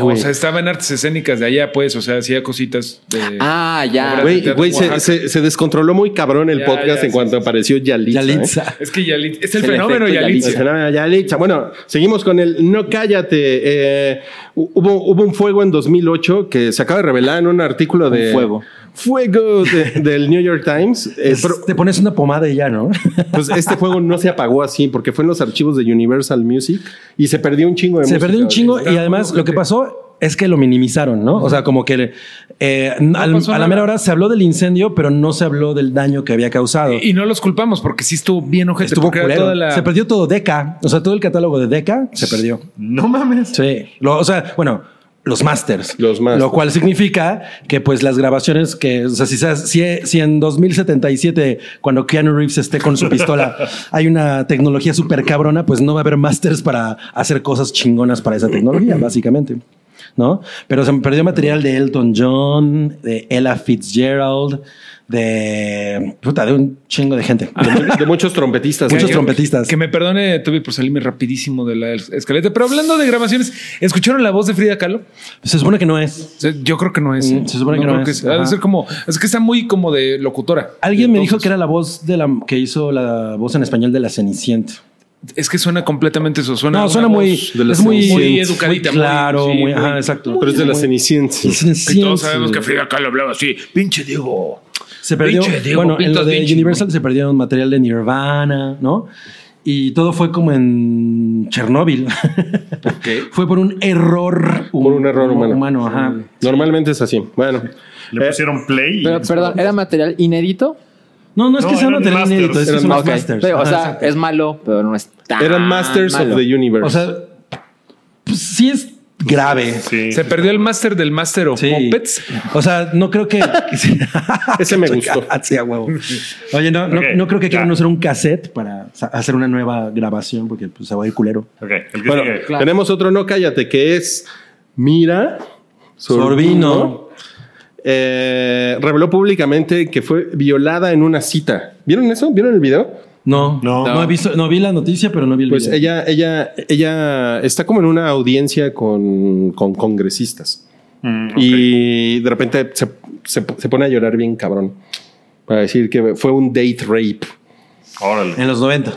O sea, estaba en artes escénicas de allá, pues, o sea, hacía cositas de. Ah, ya. Güey, se, se- se descontroló muy cabrón el Ya, podcast ya, en sí, cuanto sí, apareció Yalitza. ¿eh? Yalitza. Es que Yalit, es el fenómeno efecto Yalitza. El fenómeno Yalitza. Bueno, seguimos con el No Cállate. Eh, hubo, hubo un fuego en 2008 que se acaba de revelar en un artículo de... fuego. Fuego de- del New York Times. Eh, pero, te pones una pomada y ya, ¿no? pues este fuego no se apagó así porque fue en los archivos de Universal Music y se perdió un chingo de Se música, perdió un chingo y además lo que pasó es que lo minimizaron, ¿no? O sea, como que eh, al- a la mera hora se habló del incendio, pero no se habló del daño que había causado. Y no los culpamos porque sí estuvo bien ojete. Estuvo toda la- Se perdió todo Deca. O sea, todo el catálogo de Deca se perdió. No mames. Sí. Lo- o sea, bueno, los masters. Los masters. Lo cual significa que pues las grabaciones que, o sea, si, si en 2077, cuando Keanu Reeves esté con su pistola, hay una tecnología súper cabrona, pues no va a haber masters para hacer cosas chingonas para esa tecnología, básicamente. ¿No? Pero se me perdió material de Elton John, de Ella Fitzgerald, de, puta, de un chingo de gente. De, mu- de muchos trompetistas. Muchos trompetistas. Que me perdone, tuve por salirme rapidísimo de la escaleta. Pero hablando de grabaciones, ¿escucharon la voz de Frida Kahlo? Se supone que no es. Yo creo que no es. Mm, se supone que no es. Ha de Ajá. ser como, es que está muy como de locutora. Alguien me dijo que era la voz de la que hizo la voz en español de la Cenicienta. Es que suena completamente eso. Suena No, suena voz muy, de la es muy, muy educadita. muy claro, sí, muy, ajá, exacto. Pero es de la Cenicienta. Todos sabemos que Frida Kahlo hablaba así. Pinche Diego. Se perdió. Pinche Diego, bueno, en lo de bien Universal se perdieron material de Nirvana, ¿no? Y todo fue como en Chernóbil. fue por un error Por un error humano. ajá. Normalmente es así. Bueno. Le Eh, pusieron play. y- Pero, perdón, ¿era material inédito? No, no es No, que sea eran material masters. inédito, es que Eran son los Ok. masters. Pero, o sea, es malo, pero no es tan Eran Masters malo. of the Universe. O sea, pues sí es grave. Sí. Se perdió el máster del Master of Sí. Puppets. O sea, no creo que. Ese me gustó. Sí, a huevo. Oye, no, no, no creo que ya. quieran usar un cassette para hacer una nueva grabación porque pues, se va a ir culero. Ok, el que Bueno, sigue. Claro. tenemos otro no cállate que es Mira Sorbino. eh, reveló públicamente que fue violada en una cita. ¿Vieron eso? ¿Vieron el video? No, No. no, he visto, no vi la noticia, pero no vi el Pues video. ella, ella, ella está como en una audiencia con, con congresistas Mm, y de repente se, se- se pone a llorar bien cabrón para decir que fue un date rape. Órale. En los 90.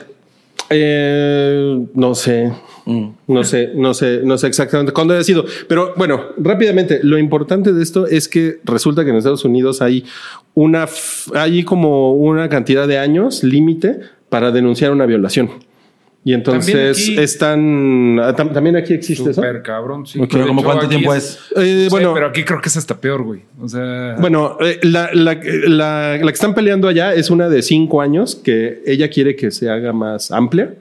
Eh, no sé. Mm. No sé, no sé, no sé exactamente cuándo haya sido. Pero bueno, rápidamente, lo importante de esto es que resulta que en Estados Unidos hay una, hay como una cantidad de años límite para denunciar una violación. Y entonces También aquí- están, ah, tam- también aquí existe eso. Súper cabrón. Sí. Pero De ¿como cuánto aquí tiempo es? Eh, Sí, bueno, pero aquí creo que es hasta peor, güey. O sea, Bueno, eh, la, la- la- la que están peleando allá es una de cinco años que ella quiere que se haga más amplia.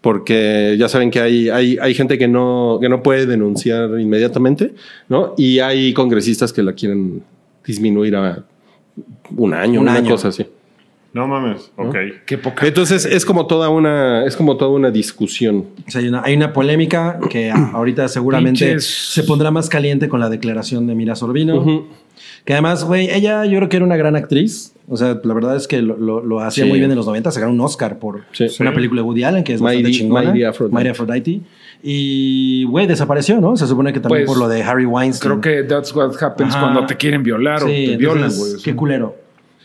Porque ya saben que hay, hay, hay gente que no, que no puede denunciar inmediatamente, ¿no? Y hay congresistas que la quieren disminuir a un año, Un una año. cosa así. No mames. Ok. qué poca. Entonces es como toda una, es como toda una discusión. O sea, hay, una, hay una polémica que ahorita seguramente Pinches- se pondrá más caliente con la declaración de Mira Sorbino. Que además, güey, ella yo creo que era una gran actriz. O sea, la verdad es que lo, lo- lo hacía Sí. muy bien en los 90. Se ganó un Oscar por Sí. una Sí. película de Woody Allen, que es bastante Mighty- chingona. Mighty Aphrodite. Mighty Aphrodite. Y, güey, desapareció, ¿no? Se supone que también Pues, por lo de Harry Weinstein. Creo que that's what happens Ajá. cuando te quieren violar o te violan, güey. Qué culero.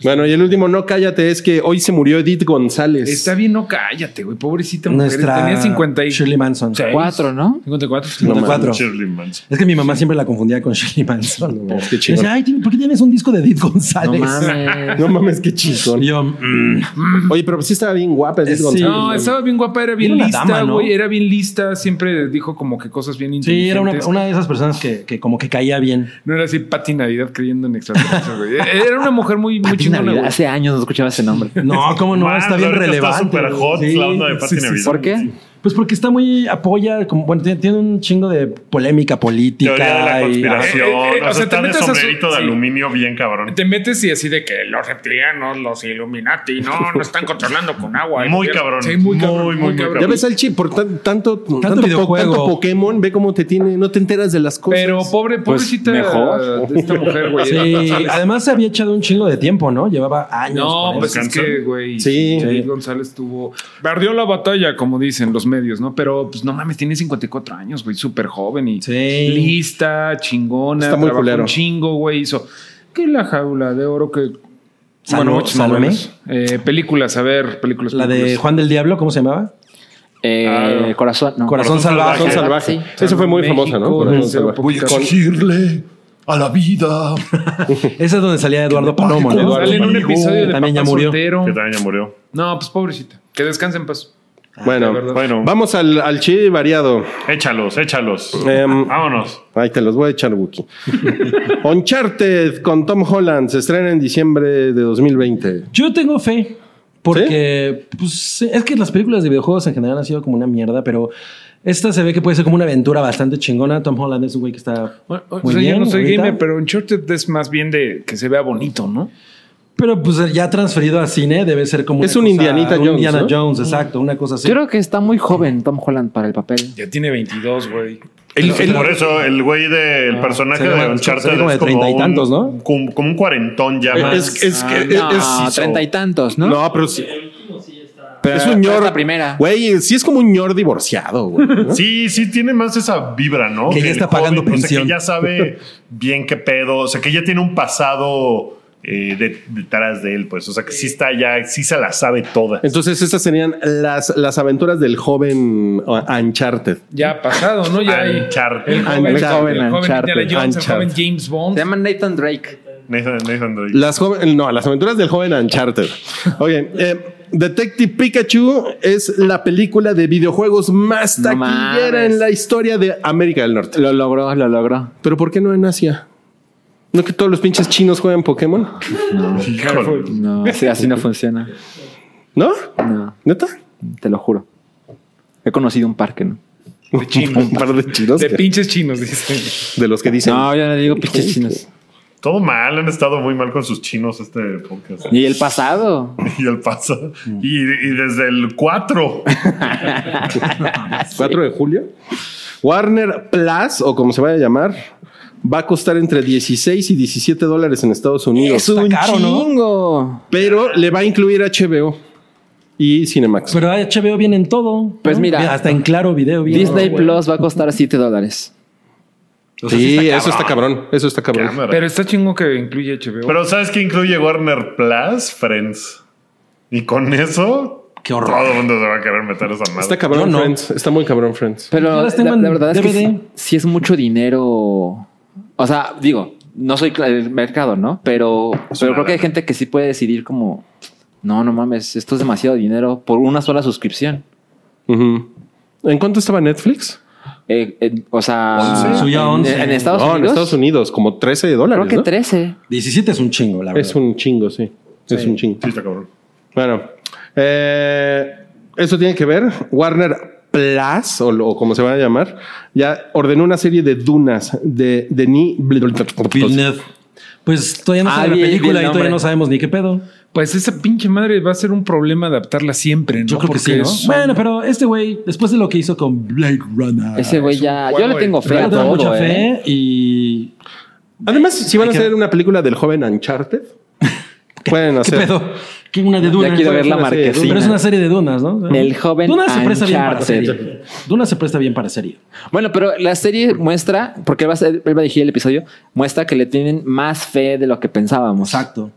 Bueno, y el último, no cállate, es que hoy se murió Edith González. Está bien, no cállate, güey. Pobrecita mujer. Nuestra Tenía 50 y... Shirley Manson. seis. Cuatro, ¿no? 54. No 54. Shirley Manson. Es que mi mamá siempre la confundía con Shirley Manson. No, qué chingón. decía, ay, ¿por qué tienes un disco de Edith No González? mames. No mames, qué chingón. Y yo, mm, Oye, pero sí estaba bien guapa Edith Sí. González. No, estaba bien guapa, era bien Era lista, dama, ¿no? güey. Era bien lista. Siempre dijo como que cosas bien sí, era una, inteligentes. una de esas personas que, que como que caía bien. No era así Pati Navidad creyendo en extraterrestres, güey. Era una mujer muy, muy Navidad. güey. Hace años no escuchaba ese nombre. No, cómo no, Más, está bien relevante. Está súper hot Sí, la onda de Pati sí, sí, Navidad. ¿Por qué? Pues porque está muy apoya, como, bueno, tiene, tiene un chingo de polémica política. Teoría de la conspiración. Eh, eh, eh, o o sea, está te de metes a su- sombrerito de sí. aluminio bien cabrón. Te metes y así de que los reptilianos, los Illuminati, no, no están controlando con agua. Muy cabrón. Sí, muy cabrón. Muy, Muy, muy, muy cabrón. Ya ves al chip, por tan- tanto, tanto, po- videojuego. tanto Pokémon, ve cómo te tiene, no te enteras de las cosas. Pero pobre, pobrecita mejor. de esta mujer, güey. Sí, además se había echado un chingo de tiempo, ¿no? Llevaba años. No, pues es que, güey. Sí. González tuvo. Perdió la batalla, como dicen los medios, ¿no? Pero, pues no mames, tiene 54 años, güey. Súper joven y Sí. lista, chingona. Está muy culero. un chingo, güey. Hizo. Que la jaula de oro que. Salomé. novelas. Eh, películas, a ver, películas. La de películas. Juan del Diablo, ¿cómo se llamaba? Eh, Ah. corazón, no. Corazón, Corazón Salvaje. Son Salvaje. salvaje. Sí. Esa fue muy México, famosa, ¿no? Corazón salvaje. Voy a exigirle a la vida. Esa es donde salía Eduardo Palomo, ¿no? Sale en un episodio de También ya murió. Soltero. Que también ya murió. No, pues pobrecita. Que descanse en paz. Bueno, de verdad. Bueno, vamos al, al chi variado. échalos, échalos. Em, Vámonos. Ahí te los voy a echar, Wookie. Uncharted con Tom Holland se estrena en diciembre de 2020. Yo tengo fe. Porque, pues, es que las películas de videojuegos en general han sido como una mierda, pero esta se ve que puede ser como una aventura bastante chingona. Tom Holland es un güey que está Bueno, o muy sea, bien. yo no soy gamer, pero Uncharted es más bien de que se vea bonito, ¿no? Pero pues ya transferido a cine debe ser como Es una un cosa- Indianita un Jones, Indiana ¿no? Jones, exacto, una cosa así. Creo que está muy joven Tom Holland para el papel. Ya tiene 22, güey. El- el- Por eso el güey del personaje se ve de Uncharted como de es como treinta y un- tantos, ¿no? Como, como un cuarentón ya más. es, es que No, es, treinta y tantos, ¿no? no, pero sí- Pero es un ñor. la primera. Güey, sí es como un ñor divorciado, güey. ¿no? Sí, sí tiene más esa vibra, ¿no? Que ya está pagando o sea, pensión. que ya sabe bien qué pedo, o sea, que ya tiene un pasado eh, de- detrás de él, pues, o sea, que sí está ya, sí se la sabe toda. Entonces, estas serían las, las aventuras del joven Uncharted. Ya pasado, ¿no? Ya hay. Uncharted. El joven, Uncharted. el joven Uncharted. Indiana Jones, el joven Uncharted. James Bond. Se llama Nathan Drake. Nathan, Nathan Drake. Las joven- no, las aventuras del joven Uncharted. Oye, eh, Detective Pikachu es la película de videojuegos más No taquillera mames. en la historia de América del Norte. Lo logró, lo logró. Pero ¿por qué no en Asia? ¿No que todos los pinches chinos juegan Pokémon? Híjole. No, así, así no funciona. ¿No? No, ¿Neta? te lo juro. He conocido un parque, ¿no? Un par de chinos. De que- pinches chinos, dice. de los que dicen. No, yo no digo pinches chinos. Todo mal, han estado muy mal con sus chinos este podcast. Y el pasado. Y el paso. Y, y desde el 4. 4 de julio. Warner Plus, o como se vaya a llamar, va a costar entre 16 y 17 dólares en Estados Unidos. Es un caro, ¿no? chingo. Pero le va a incluir HBO y Cinemax. Pero HBO viene en todo. Pues ¿no? mira, hasta en claro video viene. Disney. Plus va a costar 7 dólares. sí, eso está cabrón. Eso está cabrón. Cámara. Pero está chingo que incluye HBO. Pero ¿sabes qué incluye Warner Plus? Friends. Y con eso, Qué horror. todo el mundo se va a querer meter esa madre. Está cabrón, Yo no. Friends. Está muy cabrón, Friends. Pero la, verdad es que sí es mucho dinero. O sea, digo, no soy el mercado, ¿no? Pero, pero creo que hay gente que sí puede decidir como, no, no mames, esto es demasiado dinero por una sola suscripción. ¿En cuánto estaba Netflix? Eh, eh, o sea. Suya en, en Estados no, Unidos. en Estados Unidos, como 13 dólares. Creo que ¿no? 13. 17 es un chingo, la verdad. Es un chingo, sí. Es un chingo. Sí, está cabrón. Bueno, eh, eso tiene que ver. Warner Plus, o, como se va a llamar, ya ordenó una serie de dunas de Denis Villeneuve. Pues todavía no Ah, sale la película el y todavía no sabemos ni qué pedo. Pues esa pinche madre va a ser un problema adaptarla siempre, ¿no? Yo creo que sí, Porque ¿no? son- Bueno, pero este güey, después de lo que hizo con Blade Runner. Ese güey ya. Yo le tengo fe le a tengo todo. mucha eh. fe y. Además, si van a hacer una película del joven Uncharted, pueden ¿Qué hacer. pedo? ¿Qué una de Dunas? Ya quiero ver la marquesina. Pero es una serie de Dunas, ¿no? El joven Dunas se presta bien para serie. Dunas se presta bien para serie. Bueno, pero la serie muestra, porque él va a, ser- él va a dirigir el episodio, muestra que le tienen más fe de lo que pensábamos. Exacto.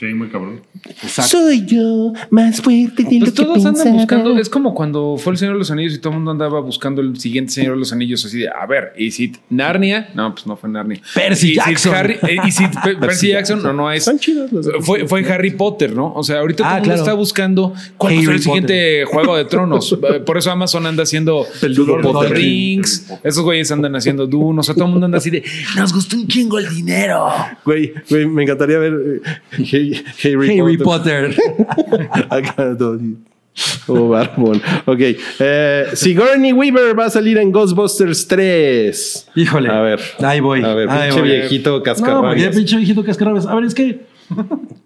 Sí, muy cabrón. Soy yo más fuerte de lo Pues que todos andan pensaba. buscando, es como cuando fue el Señor de los Anillos y todo el mundo andaba buscando el siguiente Señor de los Anillos, así de, a ver, ¿y si Narnia? No, pues no fue Narnia. Percy ¿Y Jackson. Harry- eh, ¿Y si Pe- Percy Jackson? No, no es. Están chidas las dos. Fue, fue Harry Potter, ¿no? O sea, ahorita Ah, todo el mundo claro. está buscando cuál Harry el siguiente Juego de Tronos. Eh, Por eso Amazon anda haciendo El Lord of the. Rings. Esos güeyes andan haciendo Dune. O sea, todo el mundo anda así de, Nos gustó un chingo el dinero. Güey, güey, me encantaría ver eh, Harry, Harry Harry Potter. Potter. Acá todo. Oh, barbón. Ok. Eh, Sigourney Weaver va a salir en Ghostbusters 3. Híjole. A ver. Ahí voy. A ver, Ahí pinche voy. viejito No, cascarrabias. pinche viejito cascarrabias. A ver, es que,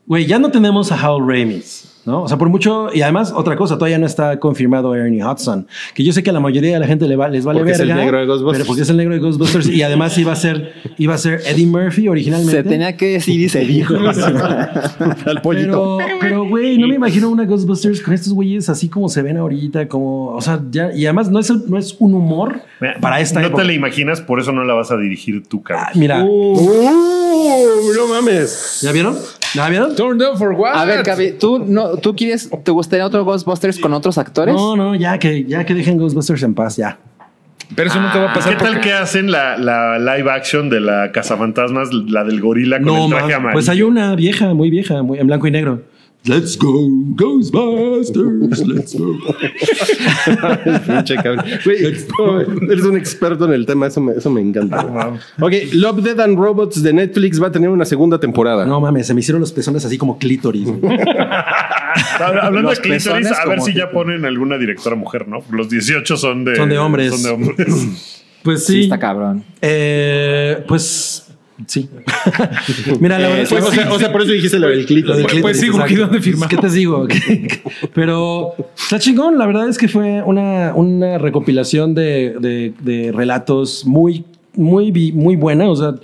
güey, ya no tenemos a Hal Ramis, ¿no? O sea, por mucho, y además, otra cosa, todavía no está confirmado Ernie Hudson, que yo sé que a la mayoría de la gente le va, les vale Porque es el negro de Ghostbusters. Pero porque es el negro de Ghostbusters y además iba a ser, iba a ser Eddie Murphy originalmente. Se tenía que decir y se dijo. Al pollito. Pero, güey, no me imagino una Ghostbusters con estos güeyes así como se ven ahorita, como, o sea, ya, y además no es, no es un humor para esta no época. te la imaginas, por eso no la vas a dirigir tú, Ah, cabrón. mira, Uh, no mames. ¿ya vieron? Turn down for what? A ver, Gaby, ¿tú, no, ¿tú quieres, te gustaría otro Ghostbusters con otros actores? No, no, ya que, ya que dejen Ghostbusters en paz, ya. Pero eso nunca va a pasar. ¿Qué tal que hacen la, la live action de la Cazafantasmas, la del gorila con No, el traje man. amarillo? Pues hay una vieja, muy vieja, muy, en blanco y negro. Let's go, Ghostbusters, let's go. Güey, eres un experto en el tema, eso me, eso me encanta. Ok, Love, Dead and Robots de Netflix va a tener una segunda temporada. No mames, se me hicieron los pezones así como clítoris. Hablando Los de clítoris, a ver si ya ponen alguna directora mujer, ¿no? Los 18 son de, Son de hombres. Son de hombres. Pues Sí, sí. está cabrón. Eh, pues sí. Mira, la verdad Eh, o, sea, o sea, por eso dijiste lo del clítoris. del Pues- pues sí. Guki, ¿dónde firma? ¿Qué te digo? Pero está chingón. La verdad es que fue una, una recopilación de, de- de relatos muy, muy, muy buena. O sea,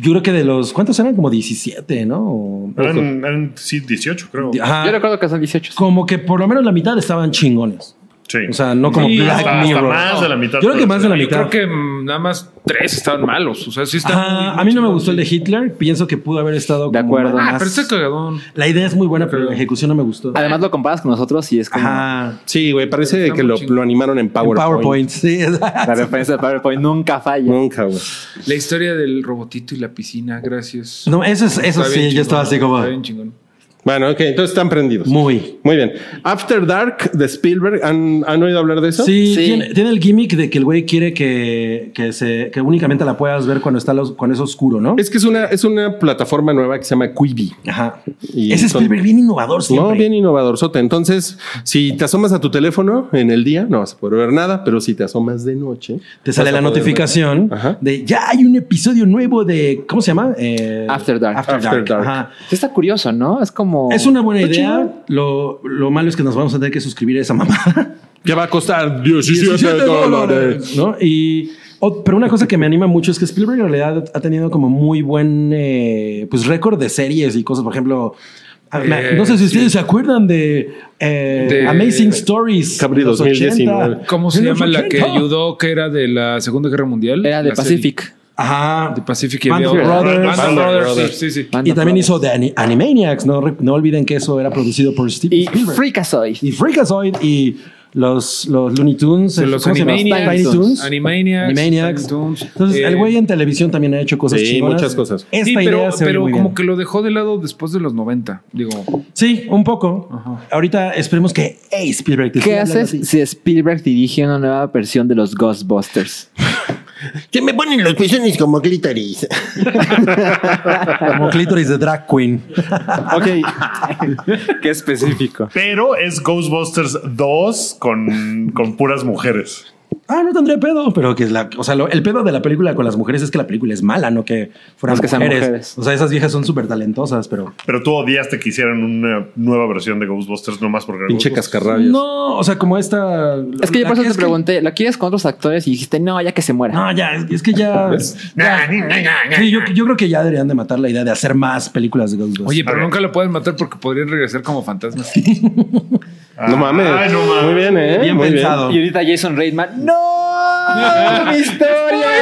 yo creo que de los. ¿Cuántos eran? Como 17, ¿no? O- Eran, eran, sí, 18, creo. Ajá. Yo recuerdo que son 18. Como que por lo menos la mitad estaban chingones. Sí. O sea, no como Sí, Black hasta- hasta Mirror. más de la mitad Yo creo que más de la Yo mitad. creo que nada más tres estaban malos. O sea, sí están. A mí no me gustó el de. Hitler. Pienso que pudo haber estado. De como acuerdo. Ah, más- pero está cagadón. La idea es muy buena, pero la ejecución no me gustó. Además lo comparas con nosotros y es como Ajá. Sí, güey, parece que lo, lo animaron en En PowerPoint. PowerPoint, sí. la referencia de PowerPoint nunca falla. Nunca, güey. La historia del robotito y la piscina, gracias. No, eso es, eso sí, yo estaba así como Está bien chingón. Bueno, ok, entonces están prendidos. muy. Muy bien. After Dark de Spielberg, ¿han, han oído hablar de eso? Sí, Sí. Tiene, tiene el gimmick de que el güey quiere que, que, se, que únicamente la puedas ver cuando está los, cuando es oscuro, ¿no? Es que es una, es una plataforma nueva que se llama Quibi. Ajá. Y Ese Spielberg bien innovador siempre. No, bien innovador, Sota. Entonces, si te asomas a tu teléfono en el día, no vas a poder ver nada, pero si te asomas de noche, Te sale la notificación de ya hay un episodio nuevo de. ¿Cómo se llama? Eh, After Dark. After, After Dark. Dark. Ajá. Sí está curioso, ¿no? Es como... Es una buena idea. Lo, lo malo es que nos vamos a tener que suscribir a esa mamá. Que va a costar 17 dólares. ¿no? Y, oh, pero una cosa que me anima mucho es que Spielberg en realidad ha tenido como muy buen eh, pues récord de series y cosas. Por ejemplo, Eh, no sé si sí. ustedes se acuerdan de, eh, De- Amazing Stories. Cabri de los 2019. 80. ¿Cómo se llama la que 80? ayudó que era de la Segunda Guerra Mundial? Era de serie. Ajá. De Pacific y Band otra. Brothers. Band Brothers, Brothers. sí, sí, sí. Band Y también Brothers. hizo de Ani- Animaniacs. No, no olviden que eso era producido por Steve Y Spielberg. Freakazoid. y Freakazoid y los, los Looney Tunes. Los ¿cómo? Animaniacs. Tiny Toons. Animaniacs. Animaniacs. Entonces, Eh, el güey en televisión también ha hecho cosas Sí, chingonas. muchas cosas. Esta Sí, idea pero, se pero muy como bien. que lo dejó de lado después de los 90. Digo, Sí, un poco. Ahorita esperemos que hey, Spielberg ¿Qué haces si Spielberg dirige una nueva versión de los Ghostbusters? Se me ponen los pezones como clítoris. como clítoris de drag queen. Ok, Qué específico. Pero es Ghostbusters 2 con, con puras mujeres. Ah, no tendría pedo, pero que es la, o sea, lo- el pedo de la película con las mujeres es que la película es mala, no que fueran No es que sean mujeres. O sea, esas viejas son súper talentosas, pero Pero tú odiaste que hicieran una nueva versión de Ghostbusters nomás porque pinche cascarrabias. no, o sea, como esta. Es que yo por eso te es que- pregunté, ¿la quieres con otros actores? Y dijiste, no, ya que se muera. No, ya, es, es que ya. Nah. Sí, yo, yo creo que ya deberían de matar la idea de hacer más películas de Ghostbusters. oye, pero ver. nunca lo pueden matar porque podrían regresar como fantasmas. No mames. Ay, no mames. Muy bien, ¿eh? Bien Muy pensado. Y ahorita Jason Reitman, ¡no! ¡Mi historia!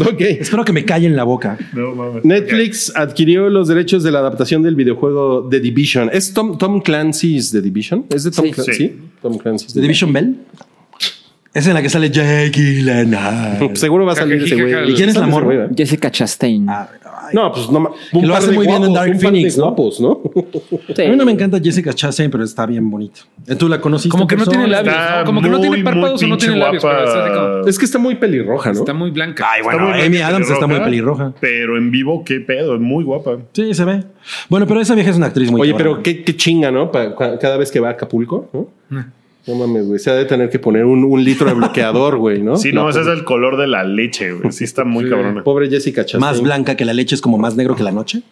ok. Espero que me callen la boca. No mames. Netflix adquirió los derechos de la adaptación del videojuego The Division. ¿Es Tom, Tom Clancy's The Division? ¿Es de Tom Sí. Clancy? Sí. Tom Clancy's ¿The Division Bell? Es en la que sale Jake Gyllenhaal. Seguro va a salir ese güey. ¿Y quién es la morra? güey. Jessica Chastain. No, pues no. ma- un lo hace muy bien en Dark Phoenix, ¿no? guapos, ¿no? Sí. A mí no me encanta Jessica Chastain, pero está bien bonito. ¿Tú la conociste? Como que no tiene labios. ¿no? Como que no tiene párpados o no tiene labios. pero. Es que está muy pelirroja, ¿no? Está muy blanca. Ay, bueno, muy Amy Adams está muy pelirroja. Pero en vivo, qué pedo, es muy guapa. Sí, se ve. Bueno, pero esa vieja es una actriz muy Oye, pero qué, qué chinga, ¿no? Cada vez que va a Acapulco, ¿no? No mames, güey. Se ha de tener que poner un, un litro de bloqueador, güey, ¿no? Sí, no, ese es pobre- el color de la leche, güey. Sí, está muy cabrona. Pobre Jessica Chastain. Más blanca que la leche es como más negro que la noche.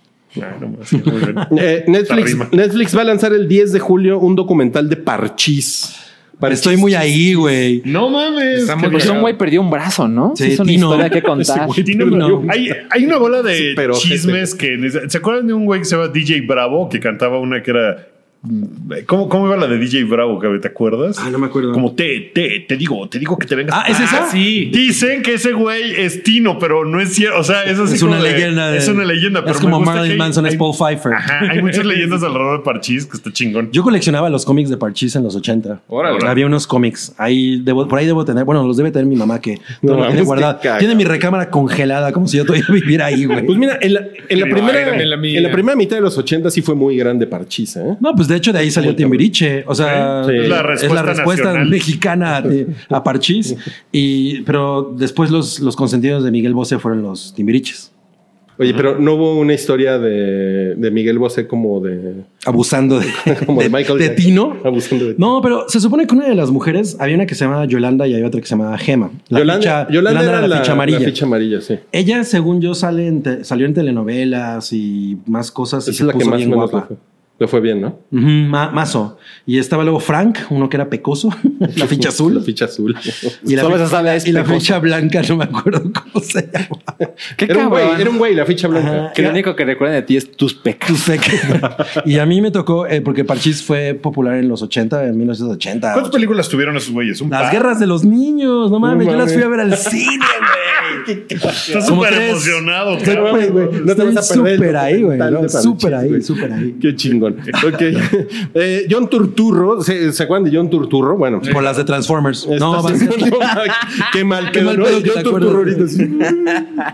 Ah, no sí, muy bien. Eh, Netflix, va a lanzar el 10 de julio un documental de Parchís. Parchís. Estoy muy ahí, güey. No mames. Pues un güey perdió un brazo, ¿no? Sí, es una Tino. historia que contar. No. hay, hay una bola de chismes que. ¿Se acuerdan de un güey que se llama DJ Bravo que cantaba una que era. ¿Cómo, cómo iba la de DJ Bravo, cabrón? ¿Te acuerdas? Ah, no me acuerdo. Como te, te, te digo, te digo que te vengas. Ah, ¿es esa? sí. Dicen que ese güey es Tino, pero no es cierto. O sea, es así Es una leyenda. de- Es una leyenda, pero Es me como gusta que Marilyn hay- Manson es Paul Pfeiffer. Ajá, hay muchas leyendas alrededor de Parchís que está chingón. Yo coleccionaba los cómics de Parchís en los 80. Órale. Había unos cómics. Ahí debo, por ahí debo tener. Bueno, los debe tener mi mamá que No todo lo tiene guardado. Tiene mi recámara congelada, como si yo todavía viviera ahí, güey. Pues mira, en la, en la primera, la en la primera mitad de los 80 sí fue muy grande Parchís, ¿eh? No, pues de hecho de ahí salió Timbiriche. O sea, Sí. Es la es respuesta la respuesta nacional. mexicana de- a Parchís. Y, pero después los, los consentidos de Miguel Bosé fueron los Timbiriches. Oye, pero no hubo una historia de, de Miguel Bosé como de, Abusando de, como de, de- Michael de. Tino. Abusando de No, pero se supone que una de las mujeres, había una que se llamaba Yolanda y había otra que se llamaba Gema. La Yolanda, ficha- Yolanda Yolanda era la, ficha amarilla. la ficha amarilla, sí. Ella, según yo, sale en te- salió en telenovelas y más cosas. y Esa se es la que más bien guapa. fue, le fue bien, ¿no? Ma- mazo. Y estaba luego Frank, uno que era pecoso, la ficha azul. La ficha azul. y la, Solo ficha- se sabe es y la pecoso. ficha blanca, no me acuerdo cómo se llama. ¿Qué Era un güey, cabrón? era un güey, la ficha blanca. Que lo único que recuerdan de ti es tus pecas. Tus fec- y a mí me tocó, eh, porque Parchís fue popular en los 80, en 1980. ¿Cuántas películas tuvieron esos güeyes? Un Las par. guerras de los niños, no mames, yo las fui a ver al cine, güey. Estás súper emocionado. Güey, no te estoy vas a perder el súper ahí, güey. Súper ahí, súper ahí. Qué chingón. Ok. Eh, John Turturro, ¿se, ¿se acuerdan de John Turturro? Bueno. Por las de Transformers. No, va a ser- haciendo- qué mal Qué mal ¿no? John. Turturro ahorita sí.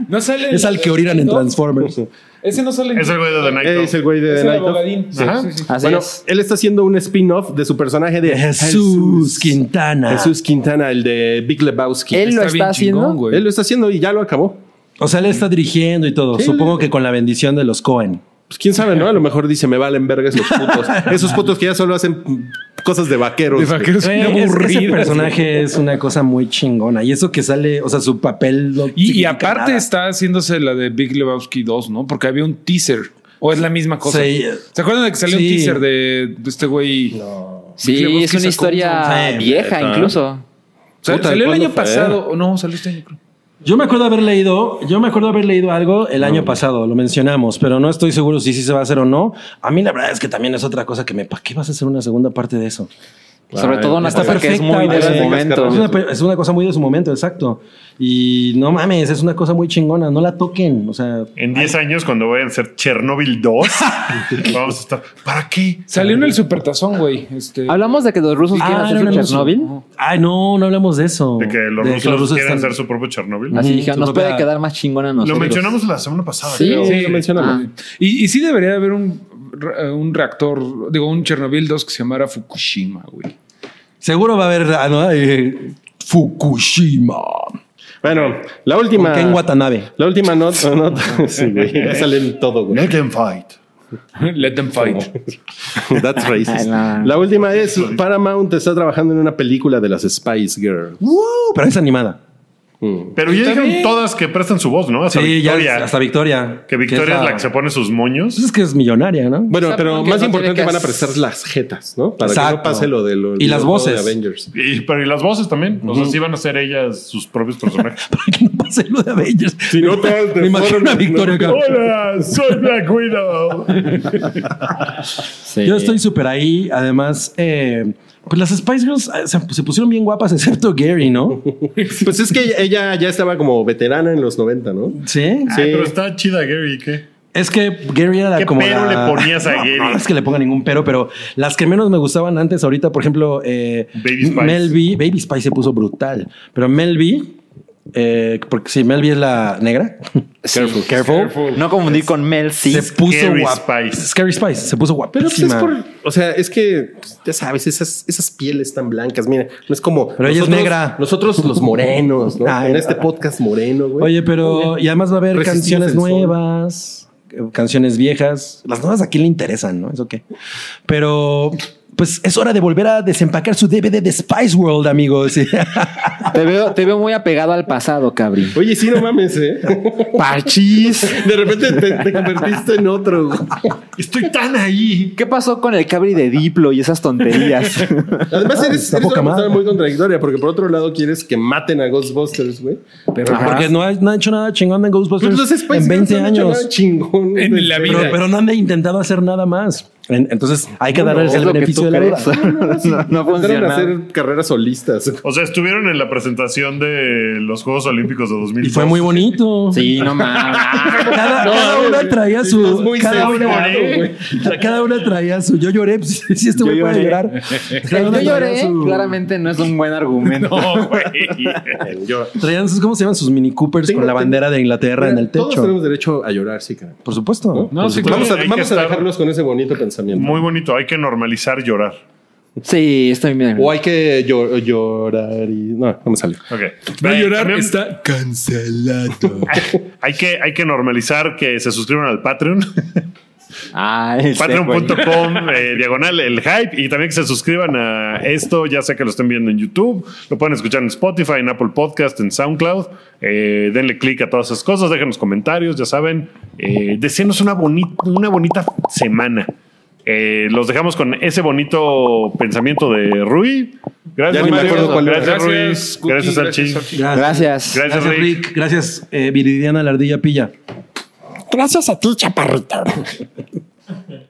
No sale. es al que orinan en. Transformers. Ese no sale. Es el güey de The Night Es el güey de The Night. Sí, Ajá. sí, sí. Así Bueno, es. él está haciendo un spin-off de su personaje de Jesús Quintana. Jesús Quintana, el de Big Lebowski. Él lo Está bien está haciendo. chingón, güey. Él lo está haciendo y ya lo acabó. O sea, él está dirigiendo y todo. Supongo le- que con la bendición de los Cohen. Pues quién sabe, ¿no? A lo mejor dice, me valen verga esos putos. esos putos que ya solo hacen cosas de vaqueros. De vaqueros ese aburridos. personaje es una cosa muy chingona. Y eso que sale, o sea, su papel. no Y, aparte nada. está haciéndose la de Big Lebowski 2, ¿no? Porque había un teaser. O es la misma cosa. Sí. ¿Se acuerdan de que salió Sí. un teaser de, de este güey? Big Sí, Lebowski es una historia un- vieja incluso. Puta, salió el ¿cuándo año fue? pasado. O no, salió este año, creo. Yo me acuerdo haber leído, yo me acuerdo haber leído algo el año pasado, lo mencionamos, pero no estoy seguro si sí se va a hacer o no. A mí la verdad es que también es otra cosa que me, ¿para qué vas a hacer una segunda parte de eso? Sobre todo una Está cosa que es perfecta, muy de su momento. Es una, pe- es una cosa muy de su momento, exacto. Y no mames, es una cosa muy chingona, no la toquen, o sea, En 10 años, cuando vayan a ser Chernobyl 2, vamos a estar. ¿Para qué? Salió en el supertazón, güey. Este, Hablamos de que los rusos quieren Ah, hacer no su Chernobyl. ay no, no hablamos de eso. De que los De rusos, quieren están- hacer su propio Chernobyl. Así su nos propia- puede quedar más chingona a Lo nosotros. mencionamos la semana pasada. Sí, creo. Sí, lo mencionamos. Ah. Y, y sí debería haber un, un reactor, digo, un Chernobyl 2 que se llamara Fukushima, güey. Seguro va a haber ah, ¿no? Eh, Fukushima. Bueno, la última. Ken Watanabe. La última nota. nota sí, güey. Ya sale en todo, güey. Let them fight. Let them fight. That's racist. La- última es Paramount está trabajando en una película de las Spice Girls. Pero es animada. Mm. Pero ya dijeron todas que prestan su voz, ¿no? Hasta Sí, Victoria. ya hasta Victoria. que Victoria es la... que se pone sus moños. Pues es que es millonaria, ¿no? Bueno, O sea, pero más no importante van a prestar las jetas, ¿no? Para que no Exacto. pase lo de lo Y las voces. de Avengers. Y, pero y las voces también. O sea, sí van a ser ellas sus propios personajes. Para que no pase lo de Avengers. Si no, todas Me imagino a Victoria ¿no? Hola, soy Black Widow. Sí. Yo estoy súper ahí. Además, eh, Pues las Spice Girls eh, se, se pusieron bien guapas, excepto Gary, ¿no? Pues es que ella, ya estaba como veterana en los 90, ¿no? Sí. Ay, pero está chida Gary, ¿qué? Es que Gary era ¿Qué como. pero la- le ponías a Gary? No, no es que le ponga ningún pero, pero las que menos me gustaban antes, ahorita, por ejemplo, eh, Baby Spice. Mel B. Baby Spice se puso brutal. Pero Mel B. eh, porque sí, Mel B es la negra. Careful. Careful. No confundir con Mel C. Se puso Scary guapa. Spice. Scary Spice. Se puso Pero pues, guapísima. es por, o sea, es que pues, ya sabes, esas, esas pieles tan blancas, mira, no es como. Pero ella es negra. Nosotros los morenos, ¿no? Ay, en este podcast moreno, güey. Oye, pero y además va a haber Resistimos canciones nuevas, eh, canciones viejas. Las nuevas a quién le interesan, ¿no? Eso qué. Pero pues es hora de volver a desempacar su DVD de Spice World, amigos. Te veo, te veo muy apegado al pasado, Cabri. Oye, sí, no mames, ¿eh? Parchis. De repente te, te convertiste en otro. Estoy tan ahí. ¿Qué pasó con el Cabri de Diplo y esas tonterías? Además, eres, Está eres poca una persona muy contradictoria, porque por otro lado quieres que maten a Ghostbusters, güey. Pero Porque no ha, no hecho nada chingón en Ghostbusters pues los Spice en Girls 20 no han hecho años. nada chingón En la Pero, vida. pero no han intentado hacer nada más. En- Entonces hay que darles Es el beneficio de la crees. duda. No, no funciona. hacer carreras solistas. O sea, estuvieron en la presentación de los Juegos Olímpicos de 2000. Y fue muy bonito. Sí, no mames. Cada, cada una traía su. Muy cada, una, güey. cada una traía su. Yo lloré. Pues, si este güey Yo puede llorar. Cada Yo lloré. su- Claramente no es un buen argumento. No, güey. Yo, Traían sus, ¿cómo se llaman? Sus Mini Coopers Tengo- con la bandera de Inglaterra en el Todos techo. tenemos derecho a llorar, sí, cara. Por supuesto. No, sí, Vamos, a, vamos a estar- dejarlos con ese bonito pensamiento. Muy bonito. Hay que normalizar llorar. Sí, estoy bien. O hay que llo- llorar y. No, no me salió. Ok. No Eh, llorar también está cancelado. Hay que, hay que normalizar que se suscriban al Patreon. Ay, este. Patreon.com eh, diagonal el hype y también que se suscriban a esto, ya sea que lo estén viendo en YouTube, lo pueden escuchar en Spotify, en Apple Podcast, en SoundCloud. Eh, denle click a todas esas cosas, déjenos comentarios, ya saben. Eh, deseenos una, boni- una bonita semana. Eh, los dejamos con ese bonito pensamiento de Rui. Gracias, Ya ni me Mario. acuerdo cuál era. Gracias, Rui. Gracias, Cookie, Gracias, gracias. Gracias. Gracias, Gracias, Rick. Rick. Gracias, eh, Viridiana la ardilla pilla. Gracias a ti, chaparrito.